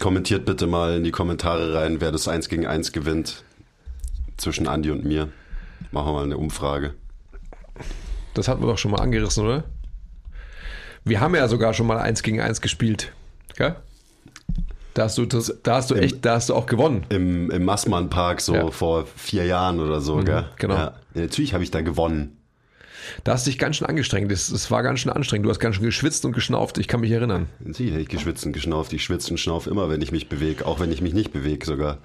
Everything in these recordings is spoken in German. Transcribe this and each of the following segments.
Kommentiert bitte mal in die Kommentare rein, wer das 1 gegen 1 gewinnt zwischen Andi und mir. Machen wir mal eine Umfrage. Das hatten wir doch schon mal angerissen, oder? Wir haben ja sogar schon mal 1 gegen 1 gespielt. Gell? Da hast du, das, da hast du echt, da hast du auch gewonnen. Im, im Massmann Park so Ja. vor vier Jahren oder so, gell? genau. Ja, natürlich habe ich da gewonnen. Da hast du dich ganz schön angestrengt. Das, das war ganz schön anstrengend. Du hast ganz schön geschwitzt und geschnauft. Ich kann mich erinnern. Habe ich geschwitzt und geschnauft. Ich schwitze und schnauf immer, wenn ich mich bewege, auch wenn ich mich nicht bewege sogar.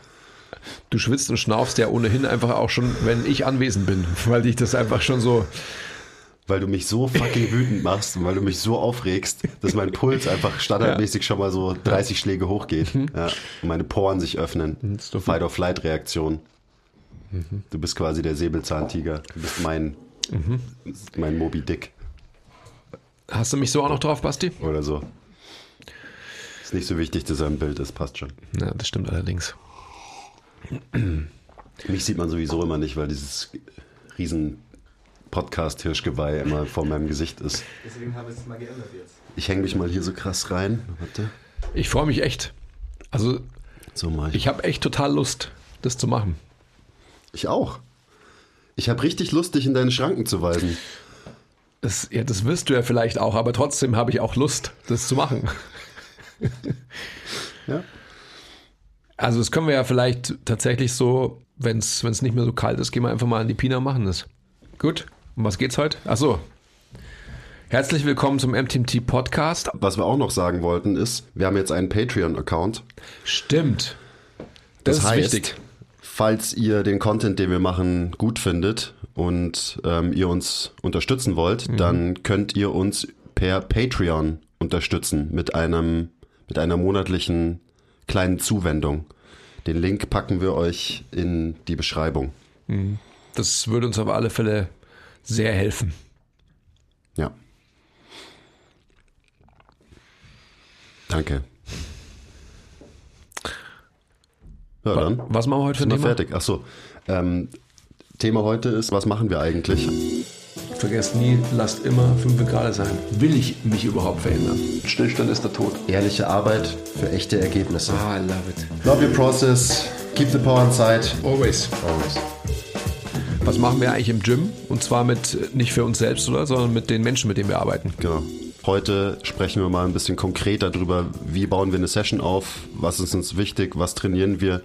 Du schwitzt und schnaufst ja ohnehin einfach auch schon, wenn ich anwesend bin, weil dich das einfach schon so. Weil du mich so fucking wütend machst und weil du mich so aufregst, dass mein Puls einfach standardmäßig schon mal so 30 Schläge hochgeht. Ja, und meine Poren sich öffnen. Mhm. gut. Fight-or-Flight-Reaktion. Du bist quasi der Säbelzahntiger. Du bist mein, Mhm. mein Moby Dick Hast du mich so auch noch drauf, Basti? oder so. Ist nicht so wichtig, dass er im Bild ist, passt schon. Ja, das stimmt allerdings. Mich sieht man sowieso immer nicht, weil dieses riesen Podcast-Hirschgeweih immer vor meinem Gesicht ist. Deswegen habe ich es mal geändert jetzt. Ich hänge mich mal hier so krass rein. Warte. Ich freue mich echt. Also, So mal. ich habe echt total Lust, das zu machen. Ich auch. Ich habe richtig Lust, dich in deine Schranken zu weisen. Das, ja, das wirst du ja vielleicht auch, aber trotzdem habe ich auch Lust, das zu machen. Ja. Also, das können wir ja vielleicht tatsächlich so, wenn es nicht mehr so kalt ist, gehen wir einfach mal an die Pina und machen das. Gut. Um was geht's heute? Achso. Herzlich willkommen zum MTMT Podcast. Was wir auch noch sagen wollten ist, wir haben jetzt einen Patreon-Account. Stimmt. Das, Das, ist heißt, wichtig. Falls ihr den Content, den wir machen, gut findet und ähm, ihr uns unterstützen wollt, dann könnt ihr uns per Patreon unterstützen mit einem mit einer monatlichen kleinen Zuwendung. Den Link packen wir euch in die Beschreibung. Das würde uns auf alle Fälle sehr helfen. Ja. Danke. Ja, dann. Was machen wir heute für ein Thema? fertig. Achso. Ähm, Thema heute ist, was machen wir eigentlich? Vergesst nie, lasst immer 5 Grad sein. Will ich mich überhaupt verändern? Stillstand ist der Tod. Ehrliche Arbeit für echte Ergebnisse. Ah, I love it. Love your process. Keep the power inside. Always. Always. Was machen wir eigentlich im Gym? Und zwar mit, nicht für uns selbst, oder? Sondern mit den Menschen, mit denen wir arbeiten. Genau. Heute sprechen wir mal ein bisschen konkreter darüber, wie bauen wir eine Session auf, was ist uns wichtig, was trainieren wir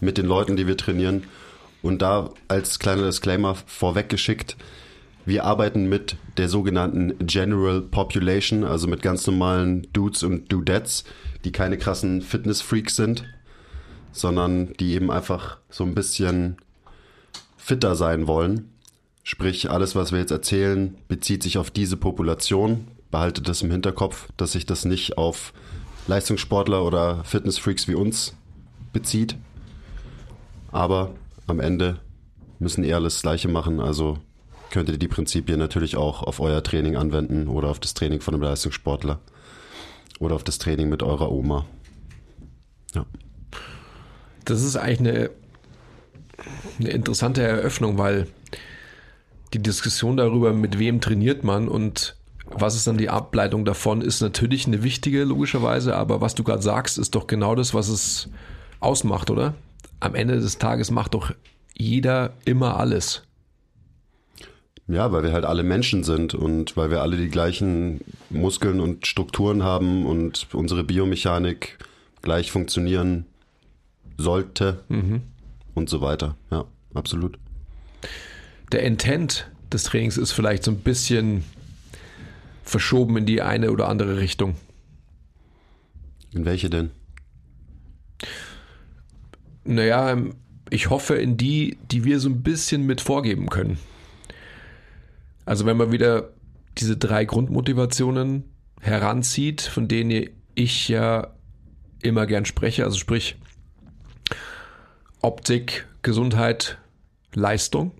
mit den Leuten, die wir trainieren. Und da als kleiner Disclaimer vorweggeschickt, wir arbeiten mit der sogenannten General Population, also mit ganz normalen Dudes und Dudettes, die keine krassen Fitness-Freaks sind, sondern die eben einfach so ein bisschen fitter sein wollen. Sprich, alles, was wir jetzt erzählen, bezieht sich auf diese Population. Behaltet das im Hinterkopf, dass sich das nicht auf Leistungssportler oder Fitnessfreaks wie uns bezieht. Aber am Ende müssen eher alles Gleiche machen. Also könnt ihr die Prinzipien natürlich auch auf euer Training anwenden oder auf das Training von einem Leistungssportler oder auf das Training mit eurer Oma. Ja. Das ist eigentlich eine, eine interessante Eröffnung, weil die Diskussion darüber, mit wem trainiert man und was ist dann die Ableitung davon, ist natürlich eine wichtige, logischerweise, aber was du gerade sagst, ist doch genau das, was es ausmacht, oder? Am Ende des Tages macht doch jeder immer alles. Ja, weil wir halt alle Menschen sind und weil wir alle die gleichen Muskeln und Strukturen haben und unsere Biomechanik gleich funktionieren sollte und so weiter. Ja, absolut. Der Intent des Trainings ist vielleicht so ein bisschen verschoben in die eine oder andere Richtung. In welche denn? Naja, ich hoffe in die, die wir so ein bisschen mit vorgeben können. Also wenn man wieder diese drei Grundmotivationen heranzieht, von denen ich ja immer gern spreche, also sprich Optik, Gesundheit, Leistung,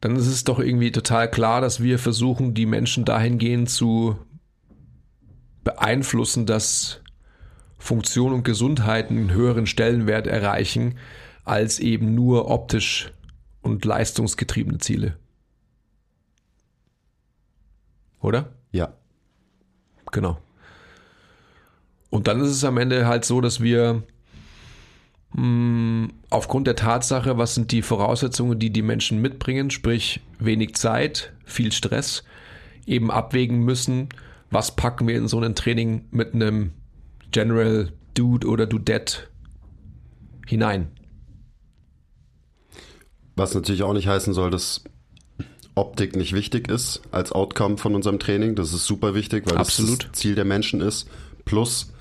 dann ist es doch irgendwie total klar, dass wir versuchen, die Menschen dahingehend zu beeinflussen, dass Funktion und Gesundheit einen höheren Stellenwert erreichen als eben nur optisch und leistungsgetriebene Ziele. Oder? Ja. Genau. Und dann ist es am Ende halt so, dass wir aufgrund der Tatsache, was sind die Voraussetzungen, die die Menschen mitbringen, sprich wenig Zeit, viel Stress, eben abwägen müssen, was packen wir in so ein Training mit einem General Dude oder Dudette hinein. Was natürlich auch nicht heißen soll, dass Optik nicht wichtig ist als Outcome von unserem Training. Das ist super wichtig, weil Absolut. das das Ziel der Menschen ist. Plus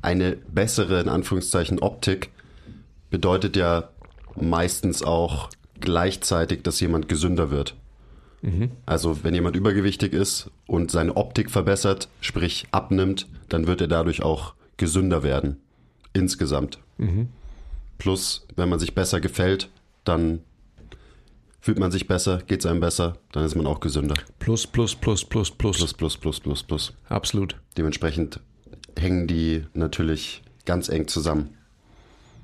eine bessere, in Anführungszeichen, Optik bedeutet ja meistens auch gleichzeitig, dass jemand gesünder wird. Also wenn jemand übergewichtig ist und seine Optik verbessert, sprich abnimmt, dann wird er dadurch auch gesünder werden. Insgesamt. Plus, wenn man sich besser gefällt, dann fühlt man sich besser, geht es einem besser, dann ist man auch gesünder. Plus, plus, plus, plus, plus. Plus, plus, plus, plus, plus. Absolut. Dementsprechend hängen die natürlich ganz eng zusammen.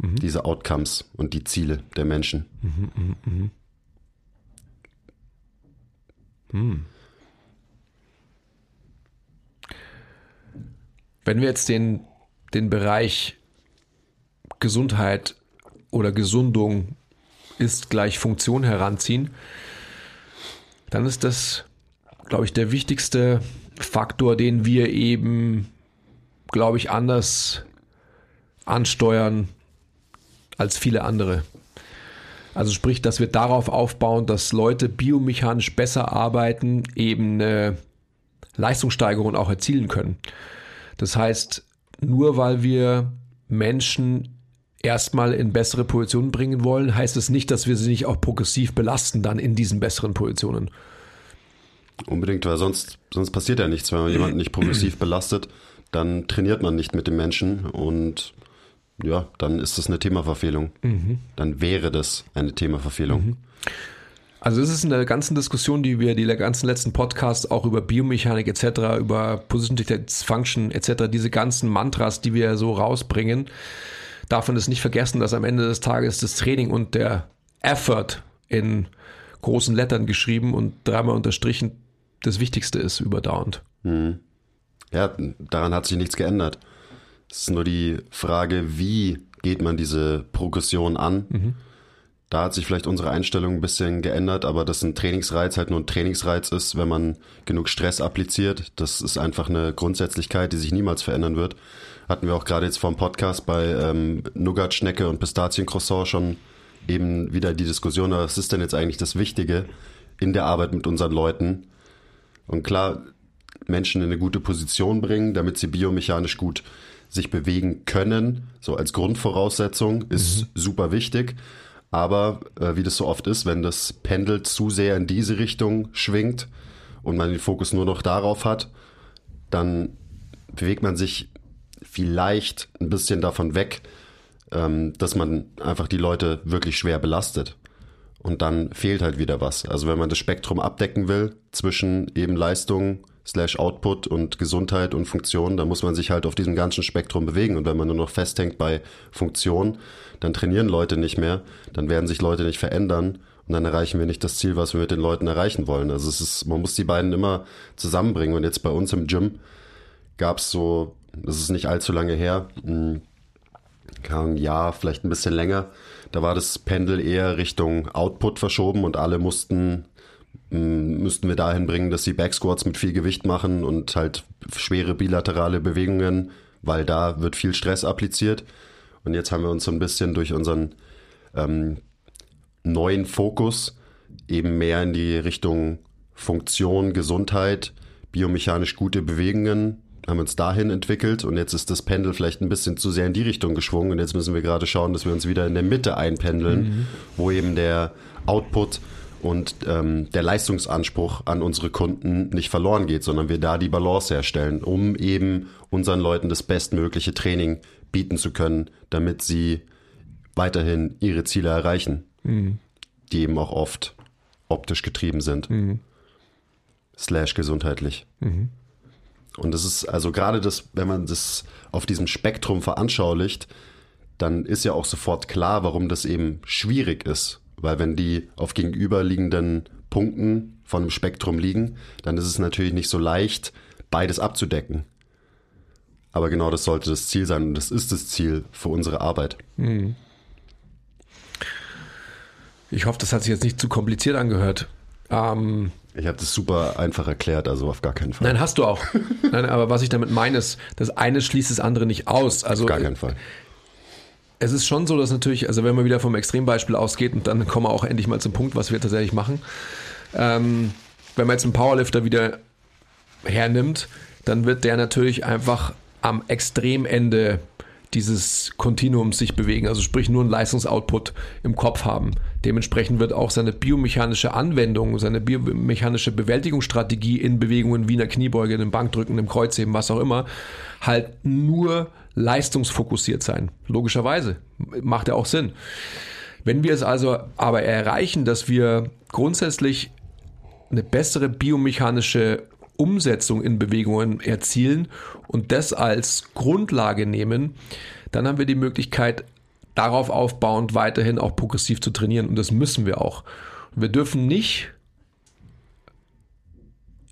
Diese Outcomes und die Ziele der Menschen. Wenn wir jetzt den, den Bereich Gesundheit oder Gesundung ist gleich Funktion heranziehen, dann ist das, glaube ich, der wichtigste Faktor, den wir eben, glaube ich, anders ansteuern als viele andere. Also sprich, dass wir darauf aufbauen, dass Leute biomechanisch besser arbeiten, eben eine Leistungssteigerung auch erzielen können. Das heißt, nur weil wir Menschen erstmal in bessere Positionen bringen wollen, heißt es nicht, dass wir sie nicht auch progressiv belasten dann in diesen besseren Positionen. Unbedingt, weil sonst, sonst passiert ja nichts. Wenn man jemanden nicht progressiv belastet, dann trainiert man nicht mit dem Menschen und ja, dann ist das eine Themaverfehlung. Dann wäre das eine Themaverfehlung. Also es ist in der ganzen Diskussion, die wir, die ganzen letzten Podcasts auch über Biomechanik etc., über Position Function etc., diese ganzen Mantras, die wir so rausbringen, darf man es nicht vergessen, dass am Ende des Tages das Training und der Effort in großen Lettern geschrieben und dreimal unterstrichen das Wichtigste ist überdauernd. Ja, daran hat sich nichts geändert. Es ist nur die Frage, wie geht man diese Progression an? Da hat sich vielleicht unsere Einstellung ein bisschen geändert, aber dass ein Trainingsreiz halt nur ein Trainingsreiz ist, wenn man genug Stress appliziert. Das ist einfach eine Grundsätzlichkeit, die sich niemals verändern wird. Hatten wir auch gerade jetzt vor dem Podcast bei ähm, Nougat, Schnecke und Pistaziencroissant schon eben wieder die Diskussion, was ist denn jetzt eigentlich das Wichtige in der Arbeit mit unseren Leuten? Und klar, Menschen in eine gute Position bringen, damit sie biomechanisch gut sich bewegen können, so als Grundvoraussetzung, ist super wichtig. Aber äh, wie das so oft ist, wenn das Pendel zu sehr in diese Richtung schwingt und man den Fokus nur noch darauf hat, dann bewegt man sich vielleicht ein bisschen davon weg, ähm, dass man einfach die Leute wirklich schwer belastet. Und dann fehlt halt wieder was. Also wenn man das Spektrum abdecken will zwischen eben Leistung slash Output und Gesundheit und Funktion, dann muss man sich halt auf diesem ganzen Spektrum bewegen. Und wenn man nur noch festhängt bei Funktion, dann trainieren Leute nicht mehr, dann werden sich Leute nicht verändern und dann erreichen wir nicht das Ziel, was wir mit den Leuten erreichen wollen. Also es ist, man muss die beiden immer zusammenbringen. Und jetzt bei uns im Gym gab es so, das ist nicht allzu lange her, Ahnung, ein Jahr, vielleicht ein bisschen länger, da war das Pendel eher Richtung Output verschoben und alle mussten müssten wir dahin bringen, dass sie Backsquats mit viel Gewicht machen und halt schwere bilaterale Bewegungen, weil da wird viel Stress appliziert. Und jetzt haben wir uns so ein bisschen durch unseren ähm, neuen Fokus eben mehr in die Richtung Funktion, Gesundheit, biomechanisch gute Bewegungen haben uns dahin entwickelt. Und jetzt ist das Pendel vielleicht ein bisschen zu sehr in die Richtung geschwungen. Und jetzt müssen wir gerade schauen, dass wir uns wieder in der Mitte einpendeln, wo eben der Output und ähm, der Leistungsanspruch an unsere Kunden nicht verloren geht, sondern wir da die Balance herstellen, um eben unseren Leuten das bestmögliche Training bieten zu können, damit sie weiterhin ihre Ziele erreichen, die eben auch oft optisch getrieben sind, slash gesundheitlich. Und das ist also gerade das, wenn man das auf diesem Spektrum veranschaulicht, dann ist ja auch sofort klar, warum das eben schwierig ist. Weil wenn die auf gegenüberliegenden Punkten von einem Spektrum liegen, dann ist es natürlich nicht so leicht, beides abzudecken. Aber genau das sollte das Ziel sein und das ist das Ziel für unsere Arbeit. Ich hoffe, das hat sich jetzt nicht zu kompliziert angehört. Ähm, Ich habe das super einfach erklärt, also auf gar keinen Fall. nein, hast du auch. nein, aber was ich damit meine, ist, das eine schließt das andere nicht aus. Also auf gar keinen Fall. Es ist schon so, dass natürlich, also wenn man wieder vom Extrembeispiel ausgeht und dann kommen wir auch endlich mal zum Punkt, was wir tatsächlich machen. Ähm, wenn man jetzt einen Powerlifter wieder hernimmt, dann wird der natürlich einfach am Extremende dieses Kontinuums sich bewegen, also sprich nur einen Leistungsoutput im Kopf haben. Dementsprechend wird auch seine biomechanische Anwendung, seine biomechanische Bewältigungsstrategie in Bewegungen wie einer Kniebeuge, einem Bankdrücken, einem Kreuzheben, was auch immer, halt nur leistungsfokussiert sein. Logischerweise. Macht ja auch Sinn. Wenn wir es also aber erreichen, dass wir grundsätzlich eine bessere biomechanische Umsetzung in Bewegungen erzielen und das als Grundlage nehmen, dann haben wir die Möglichkeit, darauf aufbauend weiterhin auch progressiv zu trainieren. Und das müssen wir auch. Wir dürfen nicht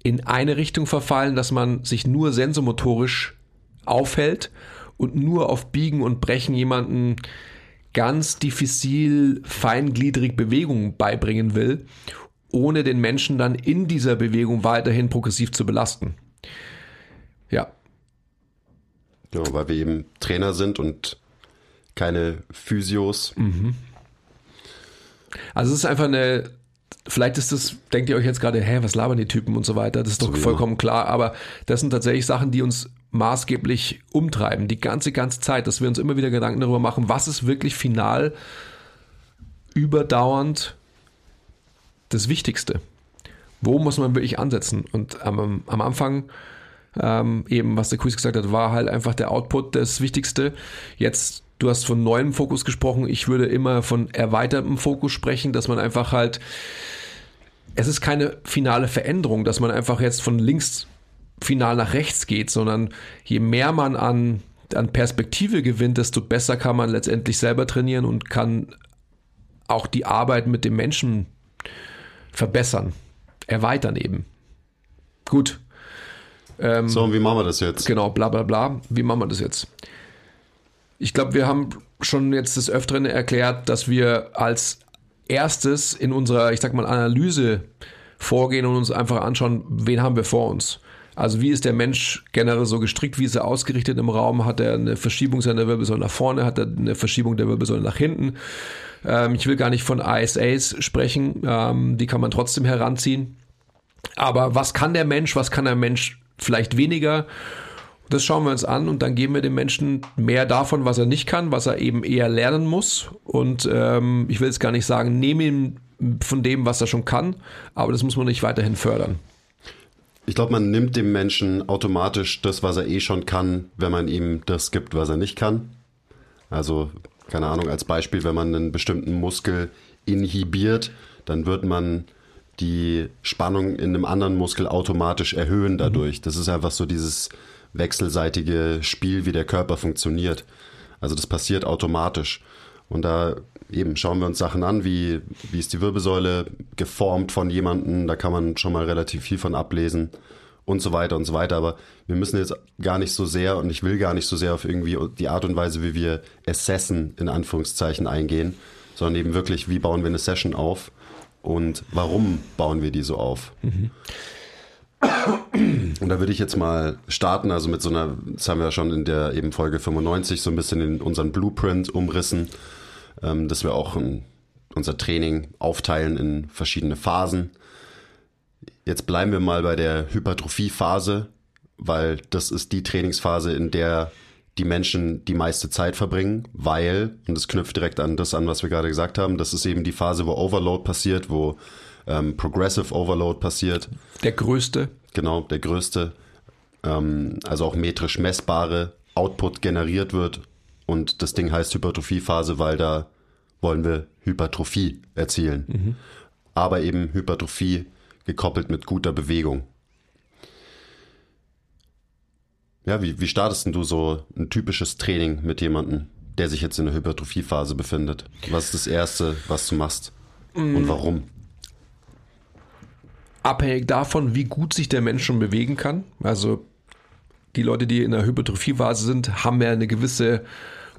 in eine Richtung verfallen, dass man sich nur sensomotorisch aufhält und nur auf Biegen und Brechen jemanden ganz diffizil, feingliedrig Bewegungen beibringen will, ohne den Menschen dann in dieser Bewegung weiterhin progressiv zu belasten. Ja, Genau, weil wir eben Trainer sind und keine Physios. also es ist einfach eine, vielleicht ist das, denkt ihr euch jetzt gerade, hä, was labern die Typen und so weiter, das ist doch wie vollkommen klar, aber das sind tatsächlich Sachen, die uns maßgeblich umtreiben, die ganze, ganze Zeit, dass wir uns immer wieder Gedanken darüber machen, was ist wirklich final überdauernd das Wichtigste. Wo muss man wirklich ansetzen? Und am, am Anfang, ähm, eben, was der Quiz gesagt hat, war halt einfach der Output das Wichtigste. Jetzt, du hast von neuem Fokus gesprochen. Ich würde immer von erweitertem Fokus sprechen, dass man einfach halt, es ist keine finale Veränderung, dass man einfach jetzt von links final nach rechts geht, sondern je mehr man an, an Perspektive gewinnt, desto besser kann man letztendlich selber trainieren und kann auch die Arbeit mit dem Menschen verbessern, erweitern eben. Gut. Ähm, So, und wie machen wir das jetzt? Genau, bla bla bla. Wie machen wir das jetzt? Ich glaube, wir haben schon jetzt des Öfteren erklärt, dass wir als erstes in unserer, ich sag mal, Analyse vorgehen und uns einfach anschauen, wen haben wir vor uns. Also wie ist der Mensch generell so gestrickt, wie ist er ausgerichtet im Raum, hat er eine Verschiebung seiner Wirbelsäule nach vorne, hat er eine Verschiebung der Wirbelsäule nach hinten. Ähm, ich will gar nicht von ISAs sprechen, ähm, die kann man trotzdem heranziehen. Aber was kann der Mensch, was kann der Mensch vielleicht weniger? Das schauen wir uns an und dann geben wir dem Menschen mehr davon, was er nicht kann, was er eben eher lernen muss. Und ähm, ich will jetzt gar nicht sagen, nehme ihm von dem, was er schon kann, aber das muss man nicht weiterhin fördern. Ich glaube, man nimmt dem Menschen automatisch das, was er eh schon kann, wenn man ihm das gibt, was er nicht kann. Also, keine Ahnung, als Beispiel, wenn man einen bestimmten Muskel inhibiert, dann wird man die Spannung in einem anderen Muskel automatisch erhöhen dadurch. Das ist einfach so dieses wechselseitige Spiel, wie der Körper funktioniert. Also das passiert automatisch. Und da eben schauen wir uns Sachen an, wie, wie ist die Wirbelsäule geformt von jemandem, da kann man schon mal relativ viel von ablesen und so weiter und so weiter. Aber wir müssen jetzt gar nicht so sehr und ich will gar nicht so sehr auf irgendwie die Art und Weise, wie wir assessen, in Anführungszeichen eingehen, sondern eben wirklich, wie bauen wir eine Session auf und warum bauen wir die so auf. Und da würde ich jetzt mal starten, also mit so einer, das haben wir ja schon in der eben Folge 95 so ein bisschen in unseren Blueprint umrissen, ähm, dass wir auch ein, unser Training aufteilen in verschiedene Phasen. Jetzt bleiben wir mal bei der Hypertrophie-Phase, weil das ist die Trainingsphase, in der die Menschen die meiste Zeit verbringen, weil, und das knüpft direkt an das an, was wir gerade gesagt haben, das ist eben die Phase, wo Overload passiert, wo ähm, Progressive Overload passiert. Der größte. Genau, der größte, ähm, also auch metrisch messbare Output generiert wird. Und das Ding heißt Hypertrophiephase, weil da wollen wir Hypertrophie erzielen. Aber eben Hypertrophie gekoppelt mit guter Bewegung. Ja, wie, wie startest denn du so ein typisches Training mit jemandem, der sich jetzt in der Hypertrophiephase befindet? Was ist das Erste, was du machst? Und warum? Abhängig davon, wie gut sich der Mensch schon bewegen kann. Also die Leute, die in der Hypertrophiephase sind, haben ja eine gewisse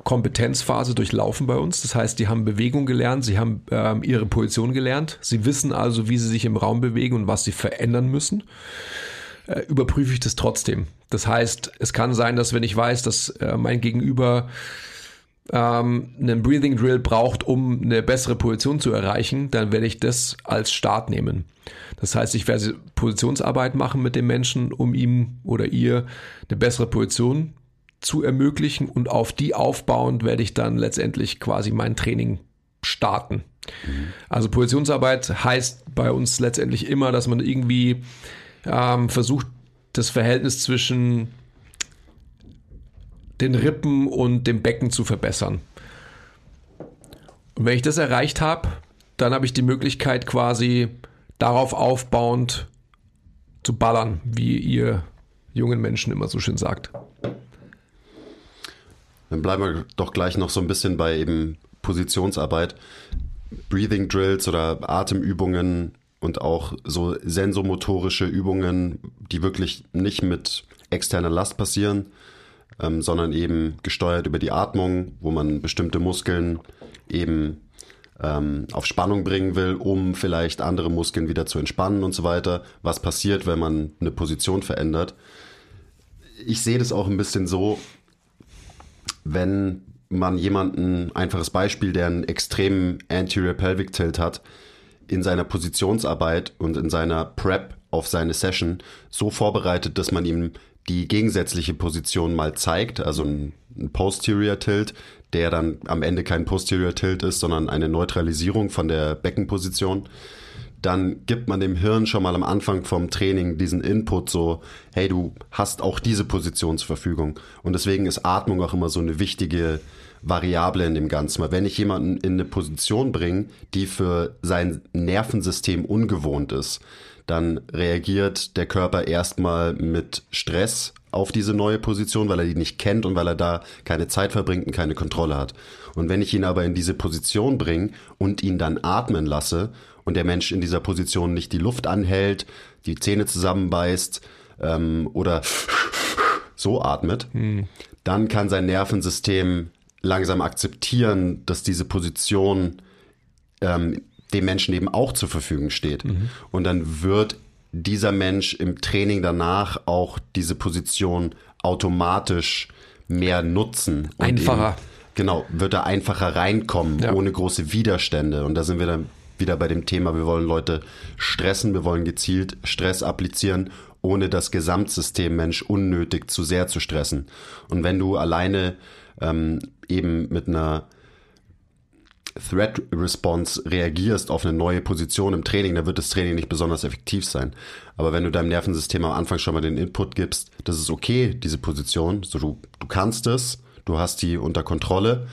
Kompetenzphase durchlaufen bei uns. Das heißt, die haben Bewegung gelernt, sie haben ähm, ihre Position gelernt. Sie wissen also, wie sie sich im Raum bewegen und was sie verändern müssen. Äh, überprüfe ich das trotzdem. Das heißt, es kann sein, dass wenn ich weiß, dass äh, mein Gegenüber ähm, einen Breathing Drill braucht, um eine bessere Position zu erreichen, dann werde ich das als Start nehmen. Das heißt, ich werde Positionsarbeit machen mit dem Menschen, um ihm oder ihr eine bessere Position zu ermöglichen und auf die aufbauend werde ich dann letztendlich quasi mein Training starten. Mhm. Also Positionsarbeit heißt bei uns letztendlich immer, dass man irgendwie ähm, versucht, das Verhältnis zwischen den Rippen und dem Becken zu verbessern. Und wenn ich das erreicht habe, dann habe ich die Möglichkeit quasi darauf aufbauend zu ballern, wie ihr jungen Menschen immer so schön sagt. Dann bleiben wir doch gleich noch so ein bisschen bei eben Positionsarbeit. Breathing Drills oder Atemübungen und auch so sensomotorische Übungen, die wirklich nicht mit externer Last passieren, ähm, sondern eben gesteuert über die Atmung, wo man bestimmte Muskeln eben ähm, auf Spannung bringen will, um vielleicht andere Muskeln wieder zu entspannen und so weiter. Was passiert, wenn man eine Position verändert? Ich sehe das auch ein bisschen so, wenn man jemanden, einfaches Beispiel, der einen extremen Anterior Pelvic Tilt hat, in seiner Positionsarbeit und in seiner Prep auf seine Session so vorbereitet, dass man ihm die gegensätzliche Position mal zeigt, also ein, ein Posterior Tilt, der dann am Ende kein Posterior Tilt ist, sondern eine Neutralisierung von der Beckenposition, dann gibt man dem Hirn schon mal am Anfang vom Training diesen Input so, hey, du hast auch diese Position zur Verfügung. Und deswegen ist Atmung auch immer so eine wichtige Variable in dem Ganzen. Weil wenn ich jemanden in eine Position bringe, die für sein Nervensystem ungewohnt ist, dann reagiert der Körper erstmal mit Stress auf diese neue Position, weil er die nicht kennt und weil er da keine Zeit verbringt und keine Kontrolle hat. Und wenn ich ihn aber in diese Position bringe und ihn dann atmen lasse und der Mensch in dieser Position nicht die Luft anhält, die Zähne zusammenbeißt ähm, oder so atmet, hm. dann kann sein Nervensystem langsam akzeptieren, dass diese Position ähm, dem Menschen eben auch zur Verfügung steht. Mhm. Und dann wird dieser Mensch im Training danach auch diese Position automatisch mehr nutzen. Einfacher. Eben, genau, wird er einfacher reinkommen, ja. ohne große Widerstände. Und da sind wir dann wieder bei dem Thema, wir wollen Leute stressen, wir wollen gezielt Stress applizieren, ohne das Gesamtsystem Mensch unnötig zu sehr zu stressen. Und wenn du alleine ähm, eben mit einer Threat Response reagierst auf eine neue Position im Training, dann wird das Training nicht besonders effektiv sein. Aber wenn du deinem Nervensystem am Anfang schon mal den Input gibst, das ist okay, diese Position, so du, du kannst es, du hast die unter Kontrolle,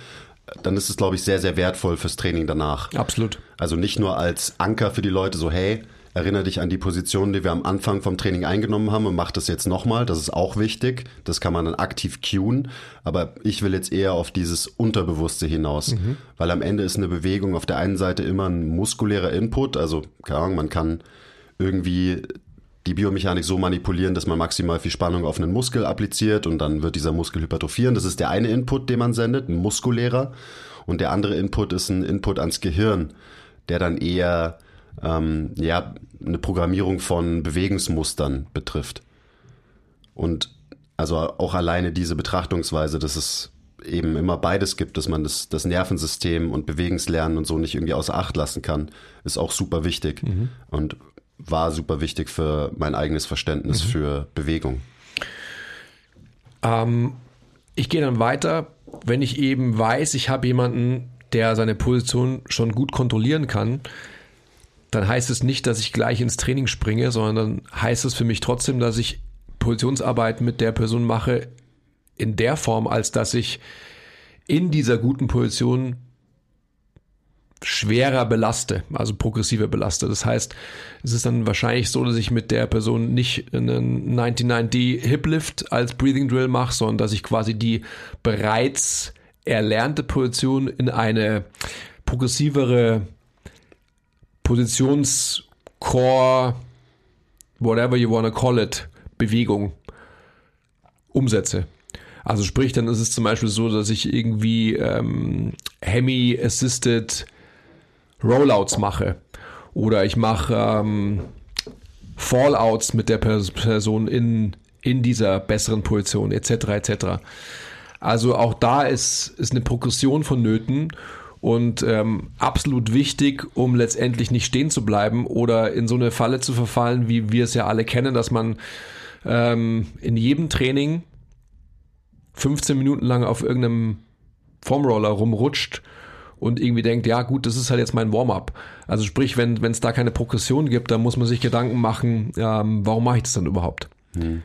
dann ist es, glaube ich, sehr, sehr wertvoll fürs Training danach. Absolut. Also nicht nur als Anker für die Leute, so hey, Erinnere dich an die Position, die wir am Anfang vom Training eingenommen haben und mach das jetzt nochmal. Das ist auch wichtig. Das kann man dann aktiv cueen. Aber ich will jetzt eher auf dieses Unterbewusste hinaus. Mhm. Weil am Ende ist eine Bewegung auf der einen Seite immer ein muskulärer Input. Also, keine Ahnung, man kann irgendwie die Biomechanik so manipulieren, dass man maximal viel Spannung auf einen Muskel appliziert und dann wird dieser Muskel hypertrophieren. Das ist der eine Input, den man sendet, ein muskulärer. Und der andere Input ist ein Input ans Gehirn, der dann eher ähm, ja, eine Programmierung von Bewegungsmustern betrifft. Und also auch alleine diese Betrachtungsweise, dass es eben immer beides gibt, dass man das, das Nervensystem und Bewegungslernen und so nicht irgendwie außer Acht lassen kann, ist auch super wichtig mhm. und war super wichtig für mein eigenes Verständnis mhm. für Bewegung. Ähm, ich gehe dann weiter, wenn ich eben weiß, ich habe jemanden, der seine Position schon gut kontrollieren kann, dann heißt es nicht, dass ich gleich ins Training springe, sondern dann heißt es für mich trotzdem, dass ich Positionsarbeit mit der Person mache in der Form, als dass ich in dieser guten Position schwerer belaste, also progressiver belaste. Das heißt, es ist dann wahrscheinlich so, dass ich mit der Person nicht einen 99D Hip Lift als Breathing Drill mache, sondern dass ich quasi die bereits erlernte Position in eine progressivere Positionscore, whatever you wanna call it, Bewegung umsetze. Also sprich, dann ist es zum Beispiel so, dass ich irgendwie ähm, Hemi-Assisted Rollouts mache. Oder ich mache ähm, Fallouts mit der Person in, in dieser besseren Position, etc. etc. Also auch da ist, ist eine Progression vonnöten und ähm, absolut wichtig, um letztendlich nicht stehen zu bleiben oder in so eine Falle zu verfallen, wie wir es ja alle kennen, dass man ähm, in jedem Training 15 Minuten lang auf irgendeinem Formroller rumrutscht und irgendwie denkt, ja gut, das ist halt jetzt mein Warm-up. Also sprich, wenn es da keine Progression gibt, dann muss man sich Gedanken machen, ähm, warum mache ich das dann überhaupt? Hm.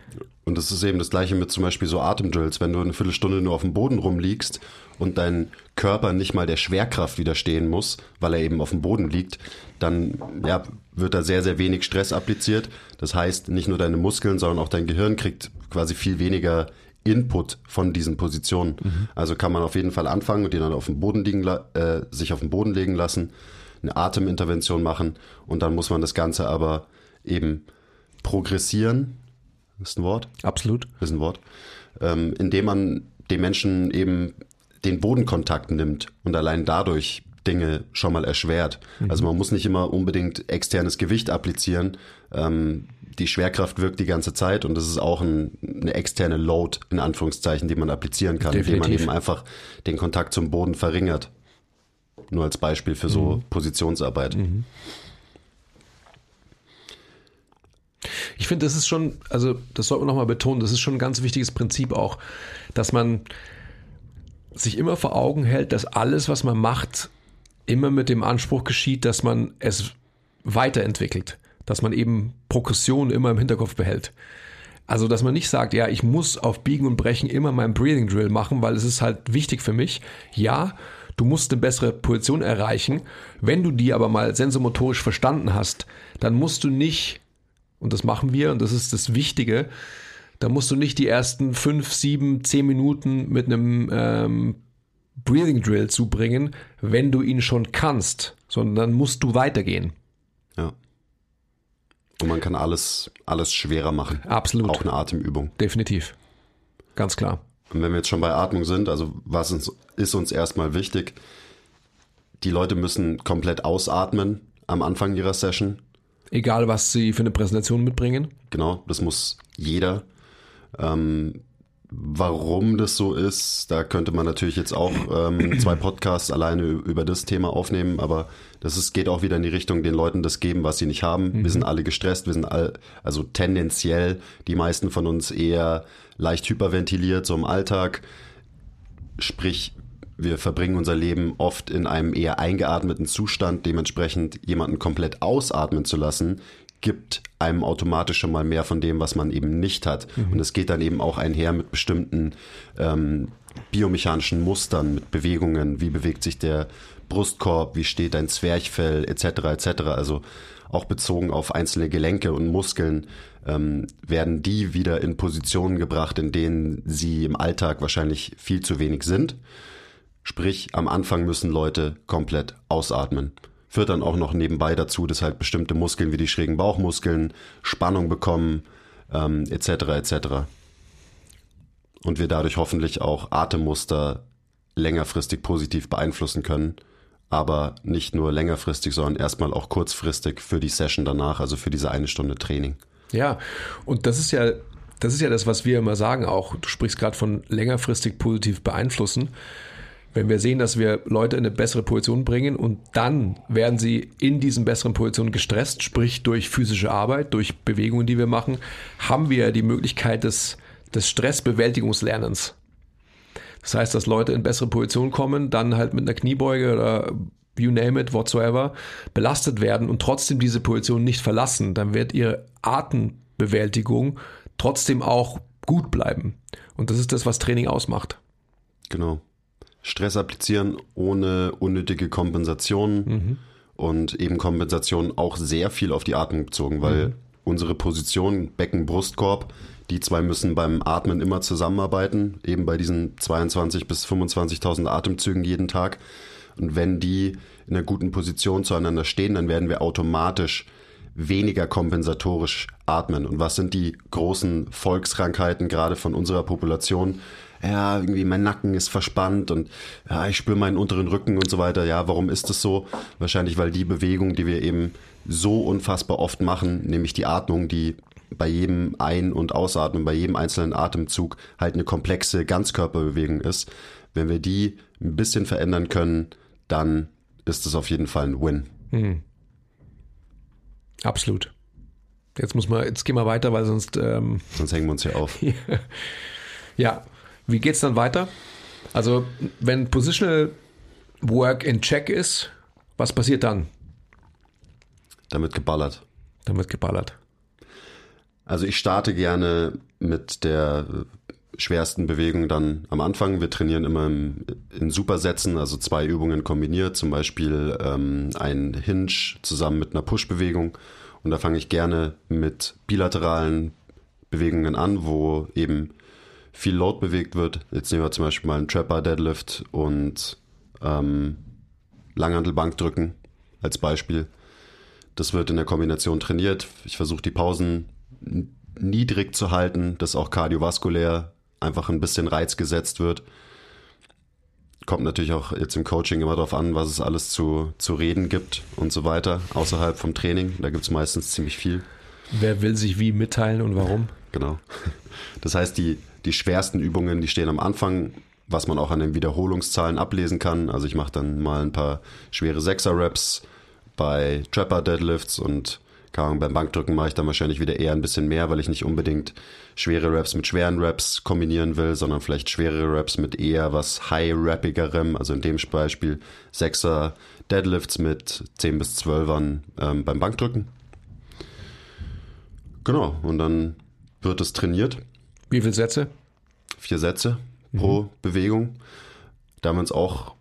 Und das ist eben das gleiche mit zum Beispiel so Atemdrills. Wenn du eine Viertelstunde nur auf dem Boden rumliegst und dein Körper nicht mal der Schwerkraft widerstehen muss, weil er eben auf dem Boden liegt, dann ja, wird da sehr, sehr wenig Stress appliziert. Das heißt, nicht nur deine Muskeln, sondern auch dein Gehirn kriegt quasi viel weniger Input von diesen Positionen. Mhm. Also kann man auf jeden Fall anfangen und die dann auf dem Boden liegen, äh, sich auf den Boden legen lassen, eine Atemintervention machen und dann muss man das Ganze aber eben progressieren. Ist ein Wort? Absolut. Ist ein Wort. Ähm, indem man den Menschen eben den Bodenkontakt nimmt und allein dadurch Dinge schon mal erschwert. Mhm. Also man muss nicht immer unbedingt externes Gewicht applizieren. Ähm, die Schwerkraft wirkt die ganze Zeit und das ist auch ein, eine externe Load, in Anführungszeichen, die man applizieren kann, Definitiv. indem man eben einfach den Kontakt zum Boden verringert. Nur als Beispiel für so mhm. Positionsarbeit. Mhm. Ich finde, das ist schon, also das sollte man nochmal betonen, das ist schon ein ganz wichtiges Prinzip auch, dass man sich immer vor Augen hält, dass alles, was man macht, immer mit dem Anspruch geschieht, dass man es weiterentwickelt dass man eben Progression immer im Hinterkopf behält. Also, dass man nicht sagt, ja, ich muss auf Biegen und Brechen immer meinen Breathing Drill machen, weil es ist halt wichtig für mich. Ja, du musst eine bessere Position erreichen. Wenn du die aber mal sensomotorisch verstanden hast, dann musst du nicht, und das machen wir, und das ist das Wichtige, da musst du nicht die ersten fünf, sieben, zehn Minuten mit einem ähm, Breathing Drill zubringen, wenn du ihn schon kannst, sondern dann musst du weitergehen. Ja. Und man kann alles, alles schwerer machen. Absolut. Auch eine Atemübung. Definitiv. Ganz klar. Und wenn wir jetzt schon bei Atmung sind, also was ist uns erstmal wichtig? Die Leute müssen komplett ausatmen am Anfang ihrer Session. Egal, was sie für eine Präsentation mitbringen. Genau, das muss jeder. Ähm, Warum das so ist, da könnte man natürlich jetzt auch ähm, zwei Podcasts alleine über das Thema aufnehmen, aber das ist, geht auch wieder in die Richtung, den Leuten das geben, was sie nicht haben. Mhm. Wir sind alle gestresst, wir sind all, also tendenziell die meisten von uns eher leicht hyperventiliert, so im Alltag. Sprich, wir verbringen unser Leben oft in einem eher eingeatmeten Zustand. Dementsprechend jemanden komplett ausatmen zu lassen, gibt einem automatisch schon mal mehr von dem, was man eben nicht hat. Mhm. Und es geht dann eben auch einher mit bestimmten ähm, biomechanischen Mustern, mit Bewegungen, wie bewegt sich der Brustkorb, wie steht ein Zwerchfell, etc. etc. Also auch bezogen auf einzelne Gelenke und Muskeln ähm, werden die wieder in Positionen gebracht, in denen sie im Alltag wahrscheinlich viel zu wenig sind. Sprich, am Anfang müssen Leute komplett ausatmen führt dann auch noch nebenbei dazu, dass halt bestimmte Muskeln wie die schrägen Bauchmuskeln Spannung bekommen, ähm, etc. etc. Und wir dadurch hoffentlich auch Atemmuster längerfristig positiv beeinflussen können, aber nicht nur längerfristig, sondern erstmal auch kurzfristig für die Session danach, also für diese eine Stunde Training. Ja, und das ist ja, das ist ja das, was wir immer sagen auch. Du sprichst gerade von längerfristig positiv beeinflussen wenn wir sehen, dass wir Leute in eine bessere Position bringen und dann werden sie in diesen besseren Positionen gestresst, sprich durch physische Arbeit, durch Bewegungen, die wir machen, haben wir die Möglichkeit des, des Stressbewältigungslernens. Das heißt, dass Leute in bessere Positionen kommen, dann halt mit einer Kniebeuge oder you name it, whatsoever, belastet werden und trotzdem diese Position nicht verlassen. Dann wird ihre Atembewältigung trotzdem auch gut bleiben. Und das ist das, was Training ausmacht. Genau. Stress applizieren ohne unnötige Kompensation mhm. und eben Kompensation auch sehr viel auf die Atmung bezogen, weil mhm. unsere Position Becken, Brustkorb, die zwei müssen beim Atmen immer zusammenarbeiten, eben bei diesen 22 bis 25.000 Atemzügen jeden Tag. Und wenn die in einer guten Position zueinander stehen, dann werden wir automatisch weniger kompensatorisch atmen. Und was sind die großen Volkskrankheiten gerade von unserer Population? Ja, irgendwie mein Nacken ist verspannt und ja, ich spüre meinen unteren Rücken und so weiter. Ja, warum ist das so? Wahrscheinlich, weil die Bewegung, die wir eben so unfassbar oft machen, nämlich die Atmung, die bei jedem Ein- und Ausatmen, bei jedem einzelnen Atemzug halt eine komplexe Ganzkörperbewegung ist. Wenn wir die ein bisschen verändern können, dann ist es auf jeden Fall ein Win. Hm. Absolut. Jetzt muss man, jetzt gehen wir weiter, weil sonst. Ähm, sonst hängen wir uns hier auf. ja. Wie geht's dann weiter? Also, wenn Positional Work in Check ist, was passiert dann? Damit geballert. Damit geballert. Also ich starte gerne mit der schwersten Bewegung dann am Anfang. Wir trainieren immer im, in Supersätzen, also zwei Übungen kombiniert, zum Beispiel ähm, ein Hinge zusammen mit einer Push-Bewegung. Und da fange ich gerne mit bilateralen Bewegungen an, wo eben viel Load bewegt wird. Jetzt nehmen wir zum Beispiel mal einen Trapper Deadlift und ähm, Langhantelbankdrücken als Beispiel. Das wird in der Kombination trainiert. Ich versuche die Pausen niedrig zu halten, dass auch kardiovaskulär einfach ein bisschen Reiz gesetzt wird. Kommt natürlich auch jetzt im Coaching immer darauf an, was es alles zu, zu reden gibt und so weiter, außerhalb vom Training. Da gibt es meistens ziemlich viel. Wer will sich wie mitteilen und warum? Genau. Das heißt, die, die schwersten Übungen, die stehen am Anfang, was man auch an den Wiederholungszahlen ablesen kann. Also ich mache dann mal ein paar schwere Sechser-Raps bei Trapper Deadlifts und beim Bankdrücken mache ich dann wahrscheinlich wieder eher ein bisschen mehr, weil ich nicht unbedingt schwere Raps mit schweren Raps kombinieren will, sondern vielleicht schwere Raps mit eher was high-rappigerem. Also in dem Beispiel Sechser Deadlifts mit 10 bis 12ern ähm, beim Bankdrücken. Genau, und dann wird es trainiert. Wie viele Sätze? Vier Sätze pro mhm. Bewegung. Da haben wir uns auch,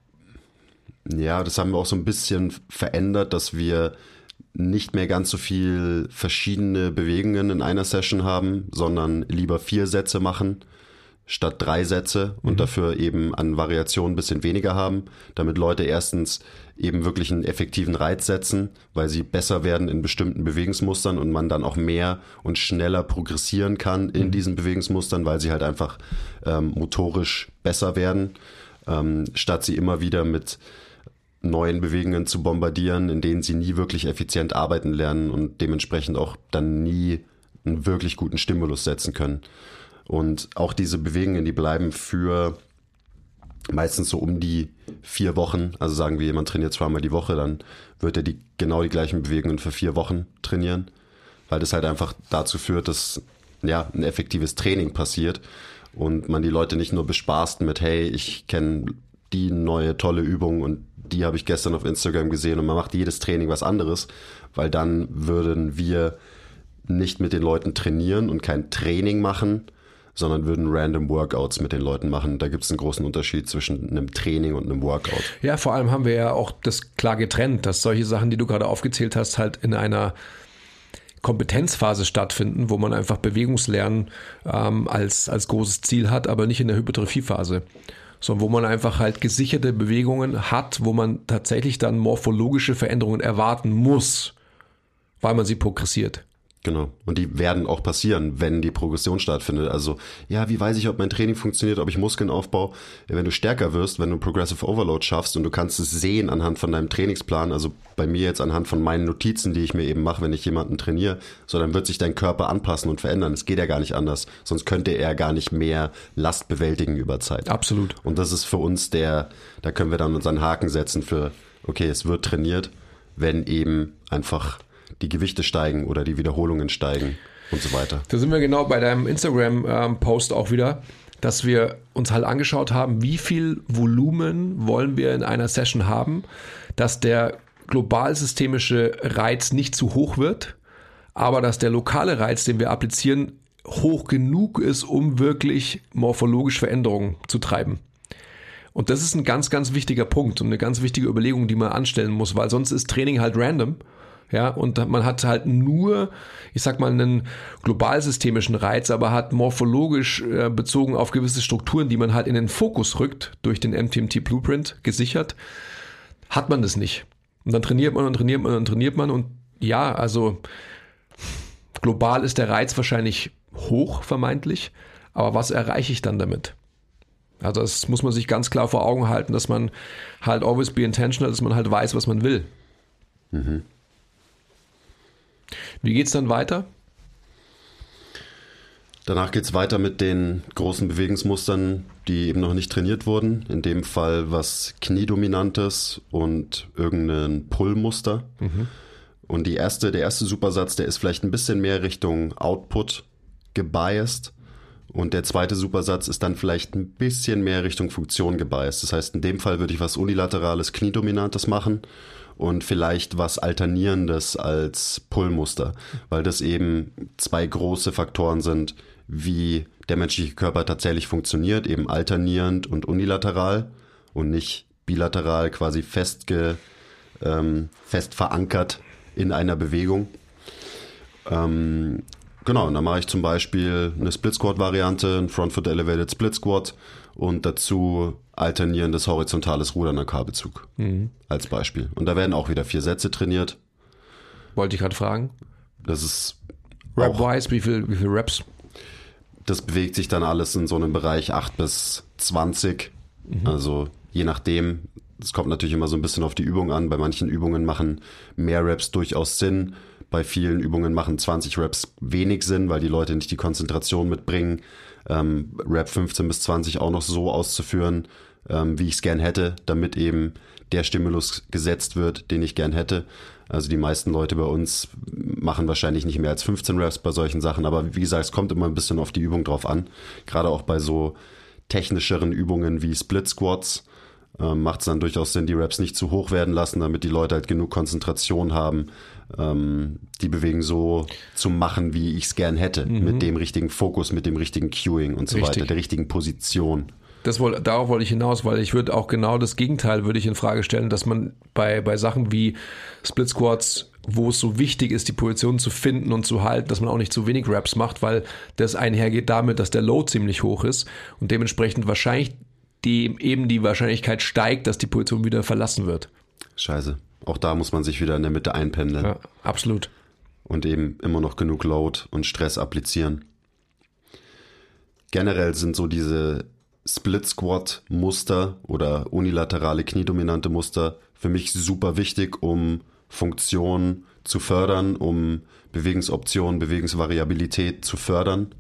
ja, das haben wir auch so ein bisschen verändert, dass wir nicht mehr ganz so viel verschiedene Bewegungen in einer Session haben, sondern lieber vier Sätze machen statt drei Sätze und mhm. dafür eben an Variationen ein bisschen weniger haben, damit Leute erstens eben wirklich einen effektiven Reiz setzen, weil sie besser werden in bestimmten Bewegungsmustern und man dann auch mehr und schneller progressieren kann in mhm. diesen Bewegungsmustern, weil sie halt einfach ähm, motorisch besser werden, ähm, statt sie immer wieder mit neuen Bewegungen zu bombardieren, in denen sie nie wirklich effizient arbeiten lernen und dementsprechend auch dann nie einen wirklich guten Stimulus setzen können. Und auch diese Bewegungen, die bleiben für meistens so um die vier Wochen. Also sagen wir, jemand trainiert zweimal die Woche, dann wird er die genau die gleichen Bewegungen für vier Wochen trainieren, weil das halt einfach dazu führt, dass ja ein effektives Training passiert und man die Leute nicht nur bespaßt mit, hey, ich kenne die neue tolle Übung und die habe ich gestern auf Instagram gesehen und man macht jedes Training was anderes, weil dann würden wir nicht mit den Leuten trainieren und kein Training machen, sondern würden random Workouts mit den Leuten machen. Da gibt es einen großen Unterschied zwischen einem Training und einem Workout. Ja, vor allem haben wir ja auch das klar getrennt, dass solche Sachen, die du gerade aufgezählt hast, halt in einer Kompetenzphase stattfinden, wo man einfach Bewegungslernen ähm, als, als großes Ziel hat, aber nicht in der Hypertrophiephase sondern wo man einfach halt gesicherte Bewegungen hat, wo man tatsächlich dann morphologische Veränderungen erwarten muss, weil man sie progressiert. Genau. Und die werden auch passieren, wenn die Progression stattfindet. Also, ja, wie weiß ich, ob mein Training funktioniert, ob ich Muskeln aufbaue? Wenn du stärker wirst, wenn du Progressive Overload schaffst und du kannst es sehen anhand von deinem Trainingsplan, also bei mir jetzt anhand von meinen Notizen, die ich mir eben mache, wenn ich jemanden trainiere, so dann wird sich dein Körper anpassen und verändern. Es geht ja gar nicht anders. Sonst könnte er gar nicht mehr Last bewältigen über Zeit. Absolut. Und das ist für uns der, da können wir dann unseren Haken setzen für, okay, es wird trainiert, wenn eben einfach die Gewichte steigen oder die Wiederholungen steigen und so weiter. Da sind wir genau bei deinem Instagram-Post auch wieder, dass wir uns halt angeschaut haben, wie viel Volumen wollen wir in einer Session haben, dass der global systemische Reiz nicht zu hoch wird, aber dass der lokale Reiz, den wir applizieren, hoch genug ist, um wirklich morphologische Veränderungen zu treiben. Und das ist ein ganz, ganz wichtiger Punkt und eine ganz wichtige Überlegung, die man anstellen muss, weil sonst ist Training halt random ja, und man hat halt nur, ich sag mal, einen globalsystemischen Reiz, aber hat morphologisch äh, bezogen auf gewisse Strukturen, die man halt in den Fokus rückt, durch den MTMT Blueprint gesichert, hat man das nicht. Und dann trainiert man und trainiert man und trainiert man und Ja, also global ist der Reiz wahrscheinlich hoch, vermeintlich. Aber was erreiche ich dann damit? Also das muss man sich ganz klar vor Augen halten, dass man halt always be intentional, dass man halt weiß, was man will. Mhm. Wie geht's dann weiter? Danach geht es weiter mit den großen Bewegungsmustern, die eben noch nicht trainiert wurden. In dem Fall was Kniedominantes und irgendein Pullmuster. Mhm. Und die erste, der erste Supersatz, der ist vielleicht ein bisschen mehr Richtung Output gebiased. Und der zweite Supersatz ist dann vielleicht ein bisschen mehr Richtung Funktion gebiased. Das heißt, in dem Fall würde ich was unilaterales, kniedominantes machen und vielleicht was alternierendes als Pullmuster, weil das eben zwei große Faktoren sind, wie der menschliche Körper tatsächlich funktioniert, eben alternierend und unilateral und nicht bilateral quasi festge, ähm, fest verankert in einer Bewegung. Ähm, genau, und dann mache ich zum Beispiel eine Split Squat Variante, ein Front Foot Elevated Split Squat und dazu alternierendes horizontales Rudern an Kabelzug mhm. als Beispiel. Und da werden auch wieder vier Sätze trainiert. Wollte ich gerade fragen. Das ist Rap-wise, wie viel, wie viel Reps das bewegt sich dann alles in so einem Bereich 8 bis 20. Mhm. Also je nachdem. Es kommt natürlich immer so ein bisschen auf die Übung an. Bei manchen Übungen machen mehr Reps durchaus Sinn. Bei vielen Übungen machen 20 Reps wenig Sinn, weil die Leute nicht die Konzentration mitbringen, ähm, Rep 15 bis 20 auch noch so auszuführen, ähm, wie ich es gern hätte, damit eben der Stimulus gesetzt wird, den ich gern hätte. Also die meisten Leute bei uns machen wahrscheinlich nicht mehr als 15 Reps bei solchen Sachen, aber wie gesagt, es kommt immer ein bisschen auf die Übung drauf an. Gerade auch bei so technischeren Übungen wie Split Squats ähm, macht es dann durchaus Sinn, die Reps nicht zu hoch werden lassen, damit die Leute halt genug Konzentration haben, ähm, die Bewegung so zu machen, wie ich es gern hätte, mhm. mit dem richtigen Fokus, mit dem richtigen Cueing und so Richtig. weiter, der richtigen Position das wohl, darauf wollte ich hinaus, weil ich würde auch genau das Gegenteil würde ich in Frage stellen, dass man bei, bei Sachen wie Split Squats, wo es so wichtig ist, die Position zu finden und zu halten, dass man auch nicht zu wenig Raps macht, weil das einhergeht damit, dass der Load ziemlich hoch ist und dementsprechend wahrscheinlich die, eben die Wahrscheinlichkeit steigt, dass die Position wieder verlassen wird. Scheiße. Auch da muss man sich wieder in der Mitte einpendeln. Ja, absolut. Und eben immer noch genug Load und Stress applizieren. Generell sind so diese Split Squat Muster oder unilaterale kniedominante Muster für mich super wichtig, um Funktion zu fördern, um Bewegungsoptionen, Bewegungsvariabilität zu fördern,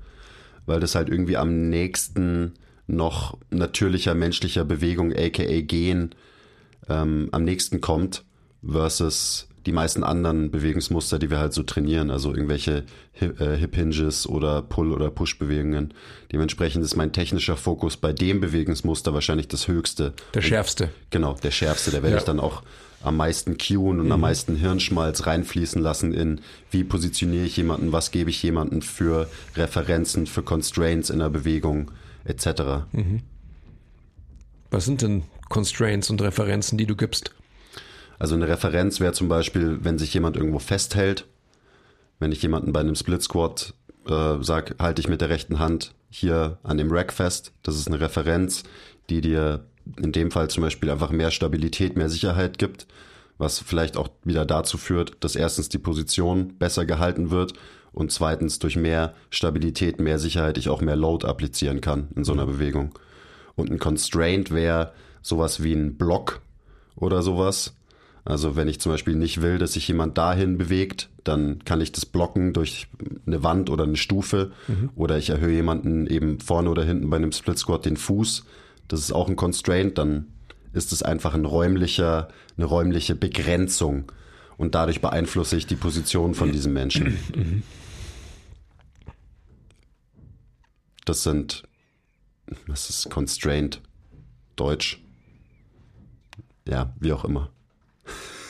weil das halt irgendwie am nächsten noch natürlicher menschlicher Bewegung, aka Gehen, ähm, am nächsten kommt, versus die meisten anderen Bewegungsmuster, die wir halt so trainieren, also irgendwelche äh, Hip Hinges oder Pull- oder Push-Bewegungen. Dementsprechend ist mein technischer Fokus bei dem Bewegungsmuster wahrscheinlich das höchste. Der schärfste. Genau, der schärfste. Da werde ja. ich dann auch am meisten cueen und mhm. am meisten Hirnschmalz reinfließen lassen in, wie positioniere ich jemanden, was gebe ich jemanden für Referenzen, für Constraints in der Bewegung, etc. Mhm. Was sind denn Constraints und Referenzen, die du gibst? Also eine Referenz wäre zum Beispiel, wenn sich jemand irgendwo festhält. Wenn ich jemanden bei einem Split Squat äh, sage, halte ich mit der rechten Hand hier an dem Rack fest. Das ist eine Referenz, die dir in dem Fall zum Beispiel einfach mehr Stabilität, mehr Sicherheit gibt, was vielleicht auch wieder dazu führt, dass erstens die Position besser gehalten wird und zweitens durch mehr Stabilität, mehr Sicherheit ich auch mehr Load applizieren kann in so einer Bewegung. Und ein Constraint wäre sowas wie ein Block oder sowas, also wenn ich zum Beispiel nicht will, dass sich jemand dahin bewegt, dann kann ich das blocken durch eine Wand oder eine Stufe. Mhm. Oder ich erhöhe jemanden eben vorne oder hinten bei einem Split Squat den Fuß. Das ist auch ein Constraint. Dann ist es einfach ein räumlicher, eine räumliche Begrenzung. Und dadurch beeinflusse ich die Position von diesem Menschen. Mhm. Das sind, was ist Constraint? Deutsch. Ja, wie auch immer.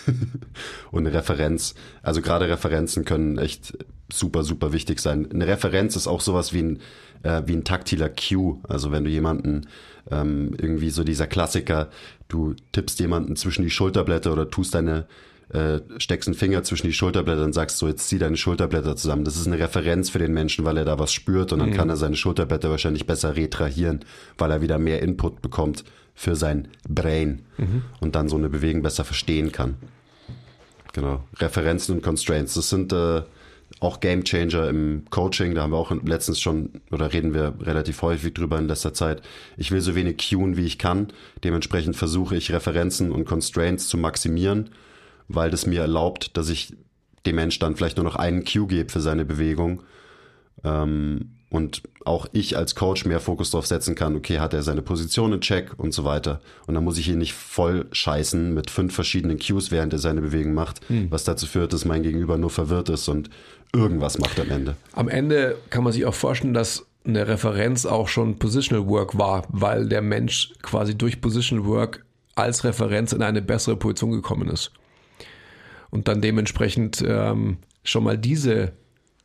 und eine Referenz. Also gerade Referenzen können echt super, super wichtig sein. Eine Referenz ist auch sowas wie ein, äh, wie ein taktiler Cue. Also wenn du jemanden ähm, irgendwie so dieser Klassiker, du tippst jemanden zwischen die Schulterblätter oder tust deine äh, steckst einen Finger zwischen die Schulterblätter und sagst so, jetzt zieh deine Schulterblätter zusammen. Das ist eine Referenz für den Menschen, weil er da was spürt und dann mhm. kann er seine Schulterblätter wahrscheinlich besser retrahieren, weil er wieder mehr Input bekommt für sein Brain mhm. und dann so eine Bewegung besser verstehen kann. Genau. Referenzen und Constraints. Das sind äh, auch Game Changer im Coaching. Da haben wir auch letztens schon, oder reden wir relativ häufig drüber in letzter Zeit. Ich will so wenig cueen, wie ich kann. Dementsprechend versuche ich Referenzen und Constraints zu maximieren, weil das mir erlaubt, dass ich dem Mensch dann vielleicht nur noch einen Cue gebe für seine Bewegung. Ähm, und auch ich als Coach mehr Fokus darauf setzen kann, okay, hat er seine Position in Check und so weiter. Und dann muss ich ihn nicht voll scheißen mit fünf verschiedenen Cues, während er seine Bewegung macht, hm. was dazu führt, dass mein Gegenüber nur verwirrt ist und irgendwas macht am Ende. Am Ende kann man sich auch vorstellen, dass eine Referenz auch schon Positional Work war, weil der Mensch quasi durch Positional Work als Referenz in eine bessere Position gekommen ist. Und dann dementsprechend ähm, schon mal diese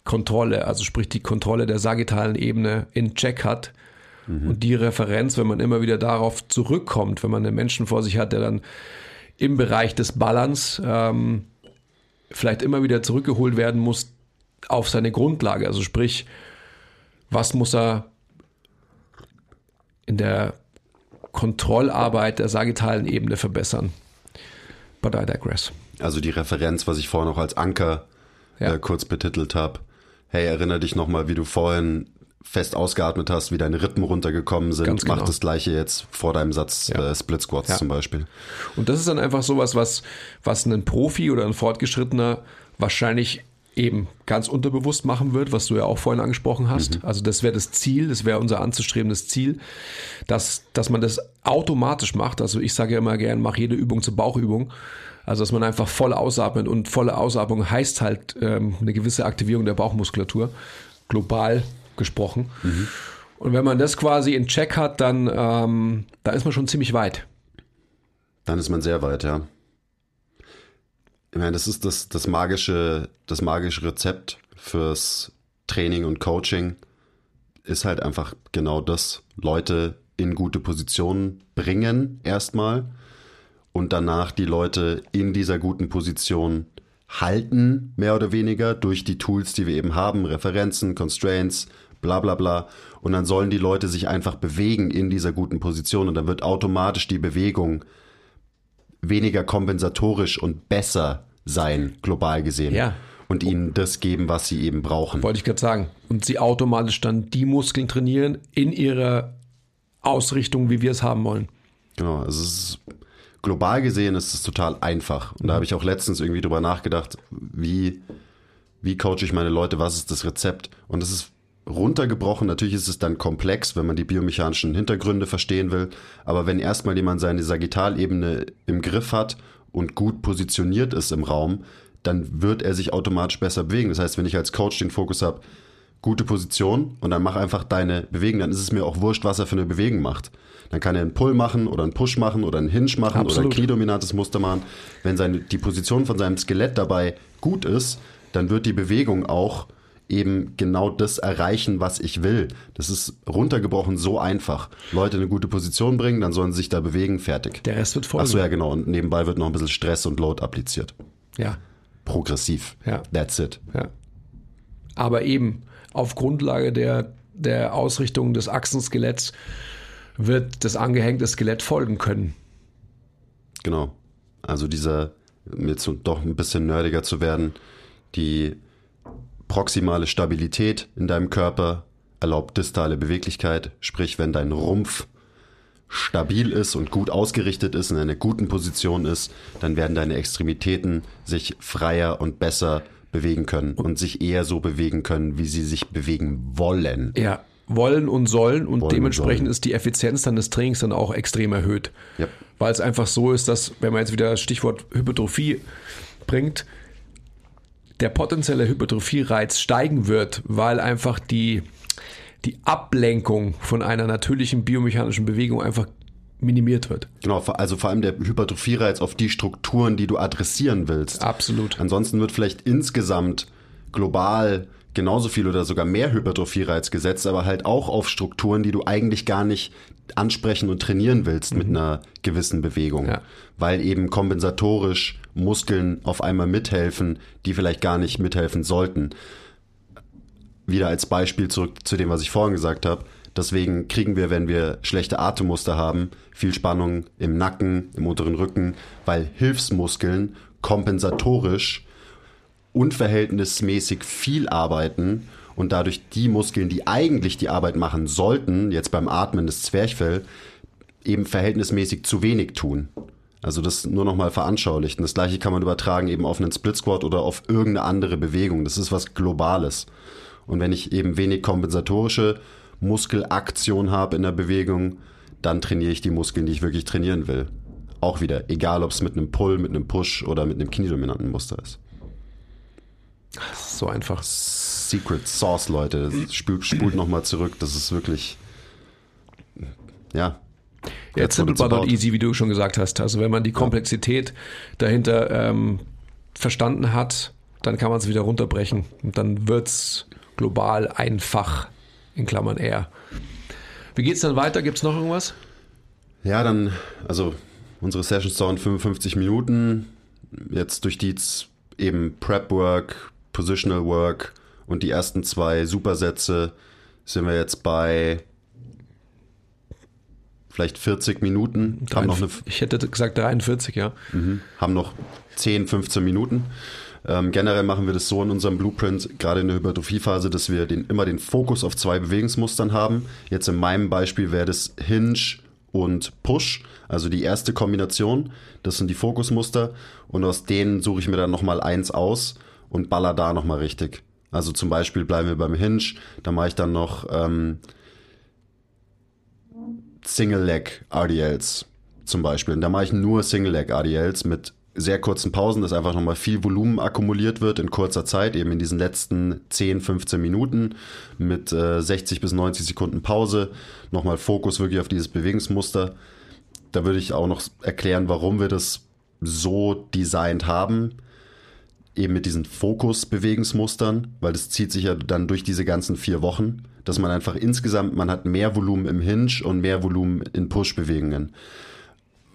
Kontrolle, also sprich die Kontrolle der sagittalen Ebene in Check hat. Mhm. Und die Referenz, wenn man immer wieder darauf zurückkommt, wenn man einen Menschen vor sich hat, der dann im Bereich des Balance ähm, vielleicht immer wieder zurückgeholt werden muss auf seine Grundlage. Also sprich, was muss er in der Kontrollarbeit der sagittalen Ebene verbessern? But I digress. Also die Referenz, was ich vorhin noch als Anker ja. äh, kurz betitelt habe, hey, erinnere dich nochmal, wie du vorhin fest ausgeatmet hast, wie deine Rippen runtergekommen sind. Ganz genau. Mach das gleiche jetzt vor deinem Satz ja. äh, Split Squats ja. zum Beispiel. Und das ist dann einfach sowas, was, was ein Profi oder ein Fortgeschrittener wahrscheinlich eben ganz unterbewusst machen wird, was du ja auch vorhin angesprochen hast. Mhm. Also das wäre das Ziel, das wäre unser anzustrebendes Ziel, dass, dass man das automatisch macht. Also ich sage ja immer gern, mach jede Übung zur Bauchübung. Also dass man einfach voll ausatmet und volle Ausatmung heißt halt ähm, eine gewisse Aktivierung der Bauchmuskulatur, global gesprochen. Mhm. Und wenn man das quasi in Check hat, dann ähm, da ist man schon ziemlich weit. Dann ist man sehr weit, ja. Ich meine, das ist das, das magische, das magische Rezept fürs Training und Coaching ist halt einfach genau das. Leute in gute Positionen bringen erstmal und danach die Leute in dieser guten Position halten, mehr oder weniger, durch die Tools, die wir eben haben, Referenzen, Constraints, bla bla bla. Und dann sollen die Leute sich einfach bewegen in dieser guten Position und dann wird automatisch die Bewegung weniger kompensatorisch und besser sein, global gesehen. Ja. Und ihnen das geben, was sie eben brauchen. Wollte ich gerade sagen. Und sie automatisch dann die Muskeln trainieren in ihrer Ausrichtung, wie wir es haben wollen. Genau, also es ist global gesehen ist es total einfach. Und da habe ich auch letztens irgendwie drüber nachgedacht, wie, wie coache ich meine Leute, was ist das Rezept? Und es ist runtergebrochen, natürlich ist es dann komplex, wenn man die biomechanischen Hintergründe verstehen will. Aber wenn erstmal jemand seine Sagittalebene im Griff hat und gut positioniert ist im Raum, dann wird er sich automatisch besser bewegen. Das heißt, wenn ich als Coach den Fokus habe, gute Position und dann mach einfach deine Bewegung, dann ist es mir auch wurscht, was er für eine Bewegung macht. Dann kann er einen Pull machen oder einen Push machen oder einen Hinge machen Absolut. oder ein kniedominantes Muster machen. Wenn seine, die Position von seinem Skelett dabei gut ist, dann wird die Bewegung auch eben genau das erreichen, was ich will. Das ist runtergebrochen so einfach. Leute in eine gute Position bringen, dann sollen sie sich da bewegen, fertig. Der Rest wird folgen. Achso, ja, genau. Und nebenbei wird noch ein bisschen Stress und Load appliziert. Ja. Progressiv. Ja. That's it. Ja. Aber eben auf Grundlage der, der Ausrichtung des Achsenskeletts wird das angehängte Skelett folgen können. Genau. Also dieser, jetzt doch ein bisschen nerdiger zu werden, die proximale Stabilität in deinem Körper erlaubt distale Beweglichkeit, sprich wenn dein Rumpf stabil ist und gut ausgerichtet ist, in einer guten Position ist, dann werden deine Extremitäten sich freier und besser bewegen können und sich eher so bewegen können, wie sie sich bewegen wollen. Ja, wollen und sollen und wollen dementsprechend sollen. ist die Effizienz dann des Trainings dann auch extrem erhöht. Yep. Weil es einfach so ist, dass, wenn man jetzt wieder das Stichwort Hypertrophie bringt, der potenzielle Hypertrophie-Reiz steigen wird, weil einfach die, die Ablenkung von einer natürlichen biomechanischen Bewegung einfach minimiert wird. Genau, also vor allem der Hypertrophie-Reiz auf die Strukturen, die du adressieren willst. Absolut. Ansonsten wird vielleicht insgesamt global genauso viel oder sogar mehr Hypertrophie-Reiz gesetzt, aber halt auch auf Strukturen, die du eigentlich gar nicht ansprechen und trainieren willst mhm. mit einer gewissen Bewegung, ja. weil eben kompensatorisch Muskeln auf einmal mithelfen, die vielleicht gar nicht mithelfen sollten. Wieder als Beispiel zurück zu dem, was ich vorhin gesagt habe. Deswegen kriegen wir, wenn wir schlechte Atemmuster haben, viel Spannung im Nacken, im unteren Rücken, weil Hilfsmuskeln kompensatorisch unverhältnismäßig viel arbeiten und dadurch die Muskeln, die eigentlich die Arbeit machen sollten, jetzt beim Atmen des Zwerchfell, eben verhältnismäßig zu wenig tun. Also das nur nochmal veranschaulichen. Das gleiche kann man übertragen eben auf einen Split Squat oder auf irgendeine andere Bewegung. Das ist was Globales. Und wenn ich eben wenig kompensatorische Muskelaktion habe in der Bewegung, dann trainiere ich die Muskeln, die ich wirklich trainieren will. Auch wieder, egal ob es mit einem Pull, mit einem Push oder mit einem kniedominanten Muster ist. So einfach. Secret Sauce, Leute. Spult, spult nochmal zurück. Das ist wirklich, ja, ja, simple but not easy, wie du schon gesagt hast. Also wenn man die Komplexität dahinter ähm, verstanden hat, dann kann man es wieder runterbrechen und dann wird es global einfach, in Klammern R. Wie geht es dann weiter? Gibt es noch irgendwas? Ja, dann, also unsere Sessions dauern 55 Minuten. Jetzt durch die eben Prep Work, Positional Work und die ersten zwei Supersätze sind wir jetzt bei vielleicht 40 Minuten. Haben noch eine, ich hätte gesagt 43, ja. Mhm, haben noch 10, 15 Minuten. Ähm, generell machen wir das so in unserem Blueprint, gerade in der Hypertrophiephase, dass wir den, immer den Fokus auf zwei Bewegungsmustern haben. Jetzt in meinem Beispiel wäre das Hinge und Push, also die erste Kombination. Das sind die Fokusmuster und aus denen suche ich mir dann nochmal eins aus und baller da nochmal richtig. Also zum Beispiel bleiben wir beim Hinge, da mache ich dann noch ähm, Single-Leg RDLs zum Beispiel. Und da mache ich nur Single-Leg RDLs mit sehr kurzen Pausen, dass einfach nochmal viel Volumen akkumuliert wird in kurzer Zeit, eben in diesen letzten 10, 15 Minuten mit äh, 60 bis 90 Sekunden Pause. Nochmal Fokus wirklich auf dieses Bewegungsmuster. Da würde ich auch noch erklären, warum wir das so designt haben. Eben mit diesen Fokus-Bewegungsmustern, weil das zieht sich ja dann durch diese ganzen vier Wochen dass man einfach insgesamt, man hat mehr Volumen im Hinge und mehr Volumen in Push-Bewegungen.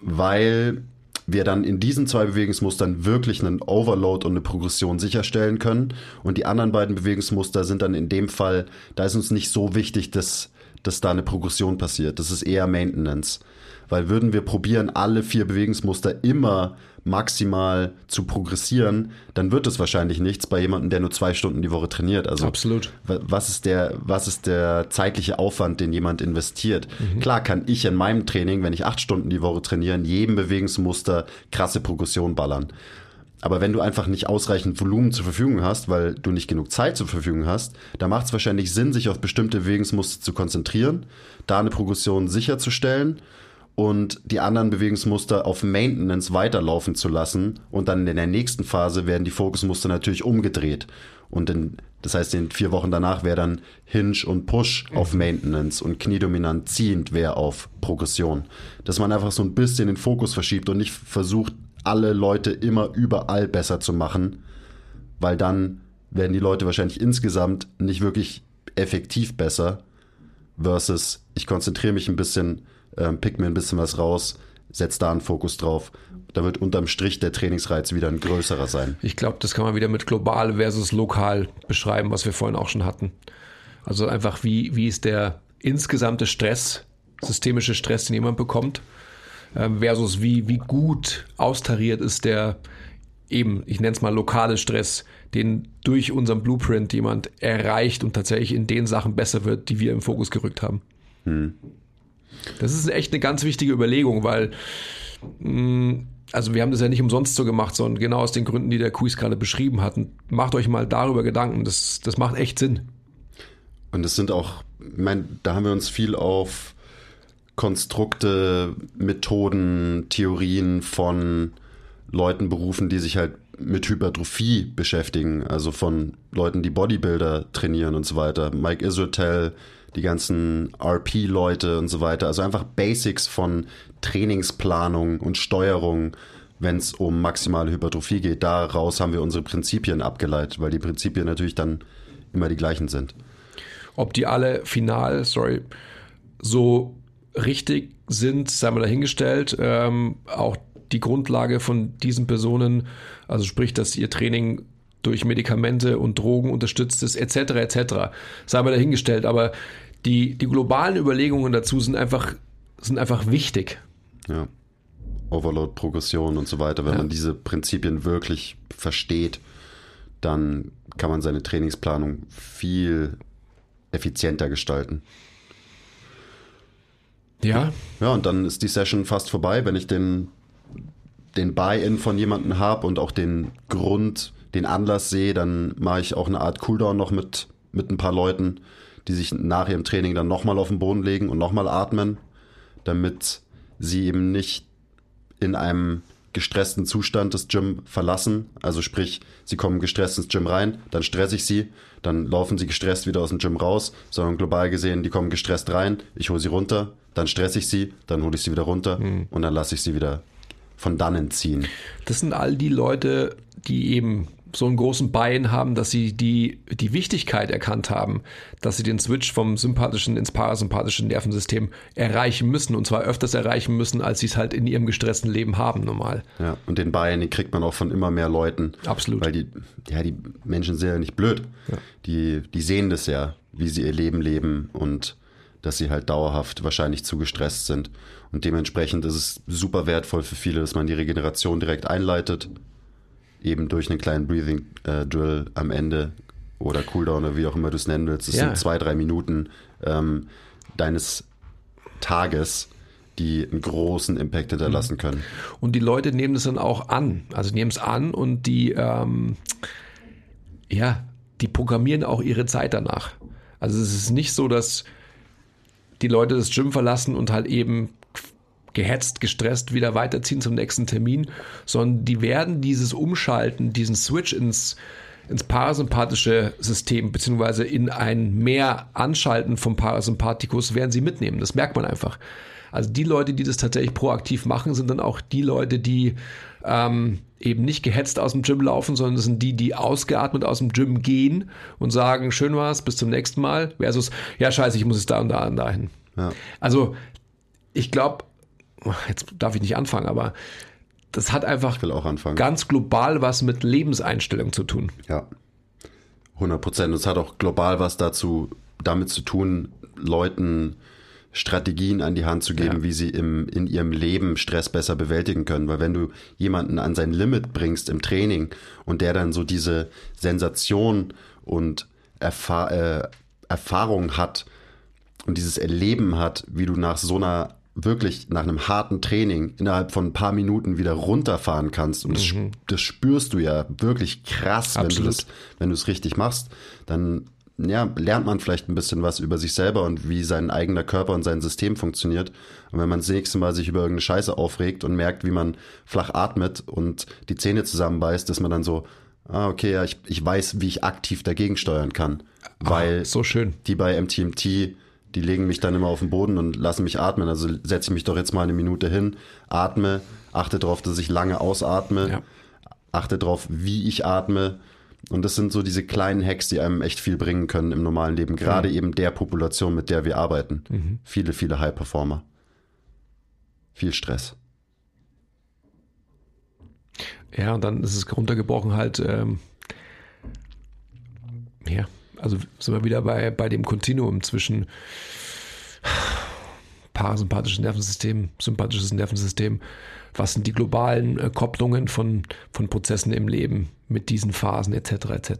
Weil wir dann in diesen zwei Bewegungsmustern wirklich einen Overload und eine Progression sicherstellen können. Und die anderen beiden Bewegungsmuster sind dann in dem Fall, da ist uns nicht so wichtig, dass, dass da eine Progression passiert. Das ist eher Maintenance. Weil würden wir probieren, alle vier Bewegungsmuster immer maximal zu progressieren, dann wird es wahrscheinlich nichts bei jemandem, der nur zwei Stunden die Woche trainiert. Also Absolut. Was ist der, was ist der zeitliche Aufwand, den jemand investiert? Mhm. Klar kann ich in meinem Training, wenn ich acht Stunden die Woche trainiere, in jedem Bewegungsmuster krasse Progression ballern. Aber wenn du einfach nicht ausreichend Volumen zur Verfügung hast, weil du nicht genug Zeit zur Verfügung hast, da macht es wahrscheinlich Sinn, sich auf bestimmte Bewegungsmuster zu konzentrieren, da eine Progression sicherzustellen und die anderen Bewegungsmuster auf Maintenance weiterlaufen zu lassen. Und dann in der nächsten Phase werden die Fokusmuster natürlich umgedreht. Und in, das heißt, in vier Wochen danach wäre dann Hinge und Push auf mhm. Maintenance und Kniedominant ziehend wäre auf Progression. Dass man einfach so ein bisschen den Fokus verschiebt und nicht versucht, alle Leute immer überall besser zu machen, weil dann werden die Leute wahrscheinlich insgesamt nicht wirklich effektiv besser, versus ich konzentriere mich ein bisschen ähm, pick mir ein bisschen was raus, setz da einen Fokus drauf. Da wird unterm Strich der Trainingsreiz wieder ein größerer sein. Ich glaube, das kann man wieder mit global versus lokal beschreiben, was wir vorhin auch schon hatten. Also einfach, wie, wie ist der insgesamte Stress, systemische Stress, den jemand bekommt, ähm, versus wie, wie gut austariert ist der eben, ich nenne es mal lokale Stress, den durch unseren Blueprint jemand erreicht und tatsächlich in den Sachen besser wird, die wir im Fokus gerückt haben. Hm. Das ist echt eine ganz wichtige Überlegung, weil mm, also wir haben das ja nicht umsonst so gemacht, sondern genau aus den Gründen, die der Quiz gerade beschrieben hat. Und macht euch mal darüber Gedanken. Das, das macht echt Sinn. Und es sind auch, ich meine, da haben wir uns viel auf Konstrukte, Methoden, Theorien von Leuten berufen, die sich halt mit Hypertrophie beschäftigen, also von Leuten, die Bodybuilder trainieren und so weiter. Mike Isotel, die ganzen RP-Leute und so weiter. Also einfach Basics von Trainingsplanung und Steuerung, wenn es um maximale Hypertrophie geht. Daraus haben wir unsere Prinzipien abgeleitet, weil die Prinzipien natürlich dann immer die gleichen sind. Ob die alle final, sorry, so richtig sind, sei mal dahingestellt. Ähm, auch die Grundlage von diesen Personen, also sprich, dass ihr Training durch Medikamente und Drogen unterstützt ist, etc., etc. Sei mal dahingestellt, aber die, die globalen Überlegungen dazu sind einfach, sind einfach wichtig. Ja. Overload-Progression und so weiter. Wenn Ja. man diese Prinzipien wirklich versteht, dann kann man seine Trainingsplanung viel effizienter gestalten. Ja, Ja, und dann ist die Session fast vorbei, wenn ich den, den Buy-in von jemandem habe und auch den Grund, den Anlass sehe, dann mache ich auch eine Art Cooldown noch mit, mit ein paar Leuten, die sich nach ihrem Training dann nochmal auf den Boden legen und nochmal atmen, damit sie eben nicht in einem gestressten Zustand das Gym verlassen. Also sprich, sie kommen gestresst ins Gym rein, dann stress ich sie, dann laufen sie gestresst wieder aus dem Gym raus, sondern global gesehen, die kommen gestresst rein, ich hole sie runter, dann stress ich sie, dann hole ich sie wieder runter und dann lasse ich sie wieder von dannen ziehen. das sind all die Leute, die eben so einen großen Bein haben, dass sie die, die Wichtigkeit erkannt haben, dass sie den Switch vom sympathischen ins parasympathische Nervensystem erreichen müssen und zwar öfters erreichen müssen, als sie es halt in ihrem gestressten Leben haben normal. Ja, und den Buy-in, den kriegt man auch von immer mehr Leuten. Absolut. Weil die, ja, die Menschen sind ja nicht blöd. Die, die sehen das ja, wie sie ihr Leben leben und dass sie halt dauerhaft wahrscheinlich zu gestresst sind. Und dementsprechend ist es super wertvoll für viele, dass man die Regeneration direkt einleitet. Eben durch einen kleinen Breathing äh, Drill am Ende oder Cooldown oder wie auch immer du es nennen willst. Das Ja. sind zwei, drei Minuten ähm, deines Tages, die einen großen Impact hinterlassen können. Und die Leute nehmen das dann auch an. Also nehmen es an und die, ähm, ja, die programmieren auch ihre Zeit danach. Also es ist nicht so, dass die Leute das Gym verlassen und halt eben gehetzt, gestresst wieder weiterziehen zum nächsten Termin, sondern die werden dieses Umschalten, diesen Switch ins, ins parasympathische System, beziehungsweise in ein mehr Anschalten vom Parasympathikus, werden sie mitnehmen. Das merkt man einfach. Also die Leute, die das tatsächlich proaktiv machen, sind dann auch die Leute, die ähm, eben nicht gehetzt aus dem Gym laufen, sondern das sind die, die ausgeatmet aus dem Gym gehen und sagen, schön war's, bis zum nächsten Mal, versus, ja scheiße, ich muss jetzt da und da und dahin. Ja. Also ich glaube, jetzt darf ich nicht anfangen, aber das hat einfach ganz global was mit Lebenseinstellung zu tun. Ja, 100 Prozent. Es hat auch global was dazu, damit zu tun, Leuten Strategien an die Hand zu geben, Ja. wie sie im, in ihrem Leben Stress besser bewältigen können. Weil wenn du jemanden an sein Limit bringst im Training und der dann so diese Sensation und Erfahr äh, Erfahrung hat und dieses Erleben hat, wie du nach so einer wirklich nach einem harten Training innerhalb von ein paar Minuten wieder runterfahren kannst und das, sp- das spürst du ja wirklich krass, wenn du das wenn du es richtig machst, dann ja, lernt man vielleicht ein bisschen was über sich selber und wie sein eigener Körper und sein System funktioniert. Und wenn man das nächste Mal sich über irgendeine Scheiße aufregt und merkt, wie man flach atmet und die Zähne zusammenbeißt, ist man dann so, ah, okay, ja, ich, ich weiß, wie ich aktiv dagegen steuern kann. Weil So schön. die bei MTMT, die legen mich dann immer auf den Boden und lassen mich atmen. Also setze ich mich doch jetzt mal eine Minute hin, atme, achte darauf, dass ich lange ausatme, Ja. achte darauf, wie ich atme. Und das sind so diese kleinen Hacks, die einem echt viel bringen können im normalen Leben. Gerade eben der Population, mit der wir arbeiten. Viele, viele High-Performer. Viel Stress. Ja, und dann ist es runtergebrochen halt, ähm, ja, also sind wir wieder bei, bei dem Kontinuum zwischen parasympathisches Nervensystem, sympathisches Nervensystem. Was sind die globalen äh, Kopplungen von, von Prozessen im Leben mit diesen Phasen etc. etc.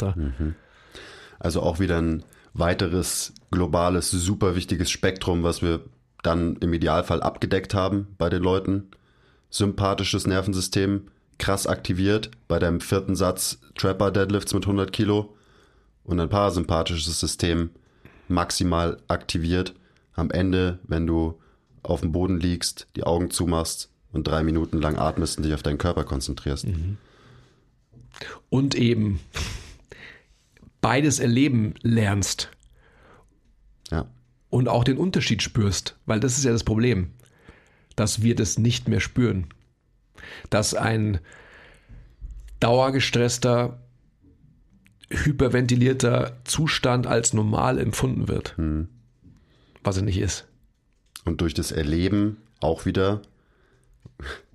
Also auch wieder ein weiteres globales, super wichtiges Spektrum, was wir dann im Idealfall abgedeckt haben bei den Leuten. Sympathisches Nervensystem, krass aktiviert, bei deinem vierten Satz Trapper Deadlifts mit 100 Kilo und ein parasympathisches System maximal aktiviert. Am Ende, wenn du auf dem Boden liegst, die Augen zumachst und drei Minuten lang atmest und dich auf deinen Körper konzentrierst. Und eben beides erleben lernst Ja. und auch den Unterschied spürst, weil das ist ja das Problem, dass wir das nicht mehr spüren. Dass ein dauergestresster, hyperventilierter Zustand als normal empfunden wird, was er nicht ist. Und durch das Erleben auch wieder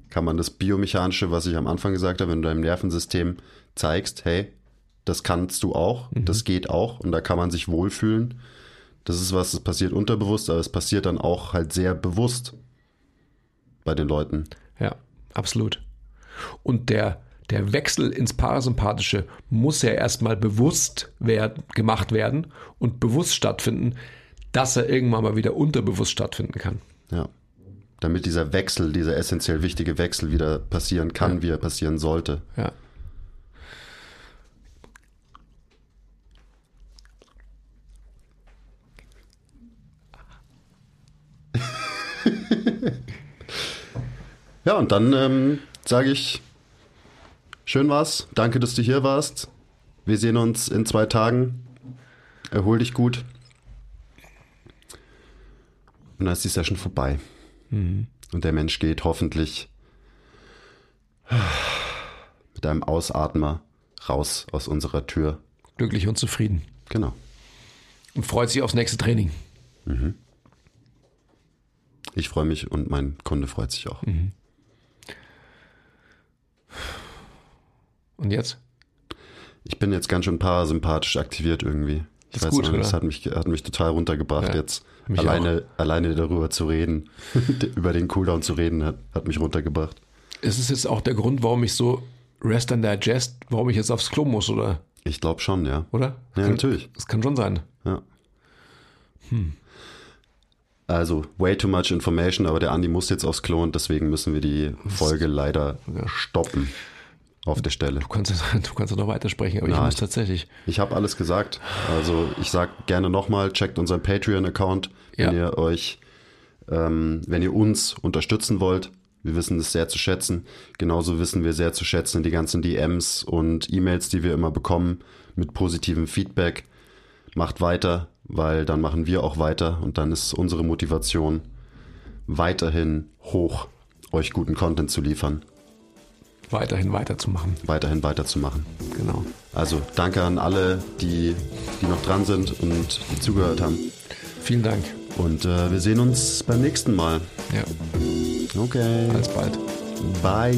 kann man das Biomechanische, was ich am Anfang gesagt habe, wenn du deinem Nervensystem zeigst, hey, das kannst du auch, das geht auch und da kann man sich wohlfühlen. Das ist was, das passiert unterbewusst, aber es passiert dann auch halt sehr bewusst bei den Leuten. Ja, Absolut. Und der, der Wechsel ins Parasympathische muss ja erstmal bewusst werden, gemacht werden und bewusst stattfinden, dass er irgendwann mal wieder unterbewusst stattfinden kann. Ja. Damit dieser Wechsel, dieser essentiell wichtige Wechsel wieder passieren kann, Ja. wie er passieren sollte. Ja. Ja, und dann ähm, sage ich, schön war's. Danke, dass du hier warst. Wir sehen uns in zwei Tagen. Erhol dich gut. Und dann ist die Session vorbei. Und der Mensch geht hoffentlich mit einem Ausatmer raus aus unserer Tür. Glücklich und zufrieden. Genau. Und freut sich aufs nächste Training. Ich freue mich und mein Kunde freut sich auch. Und jetzt? Ich bin jetzt ganz schön parasympathisch aktiviert irgendwie. Ich Ist weiß gut, nicht, das hat mich, hat mich total runtergebracht Ja, jetzt. Alleine, alleine darüber zu reden, über den Cooldown zu reden, hat, hat mich runtergebracht. Ist es jetzt auch der Grund, warum ich so Rest and Digest, warum ich jetzt aufs Klo muss, oder? Ich glaube schon, ja. Oder? Ja, kann, natürlich. Das kann schon sein. Ja. Also, way too much information, aber der Andi muss jetzt aufs Klo und deswegen müssen wir die Folge leider stoppen auf der Stelle. Du kannst, du kannst noch weitersprechen, aber ich Nein. muss tatsächlich. Ich habe alles gesagt. Also ich sag gerne nochmal, checkt unseren Patreon-Account, wenn Ja. ihr euch, ähm, wenn ihr uns unterstützen wollt. Wir wissen es sehr zu schätzen. Genauso wissen wir sehr zu schätzen die ganzen DMs und E-Mails, die wir immer bekommen mit positivem Feedback. Macht weiter, weil dann machen wir auch weiter und dann ist unsere Motivation weiterhin hoch, euch guten Content zu liefern, weiterhin weiterzumachen. weiterhin weiterzumachen. Genau. Also danke an alle, die, die noch dran sind und die zugehört haben. Vielen Dank. Und äh, wir sehen uns beim nächsten Mal. Ja, Okay. alsbald. Bye.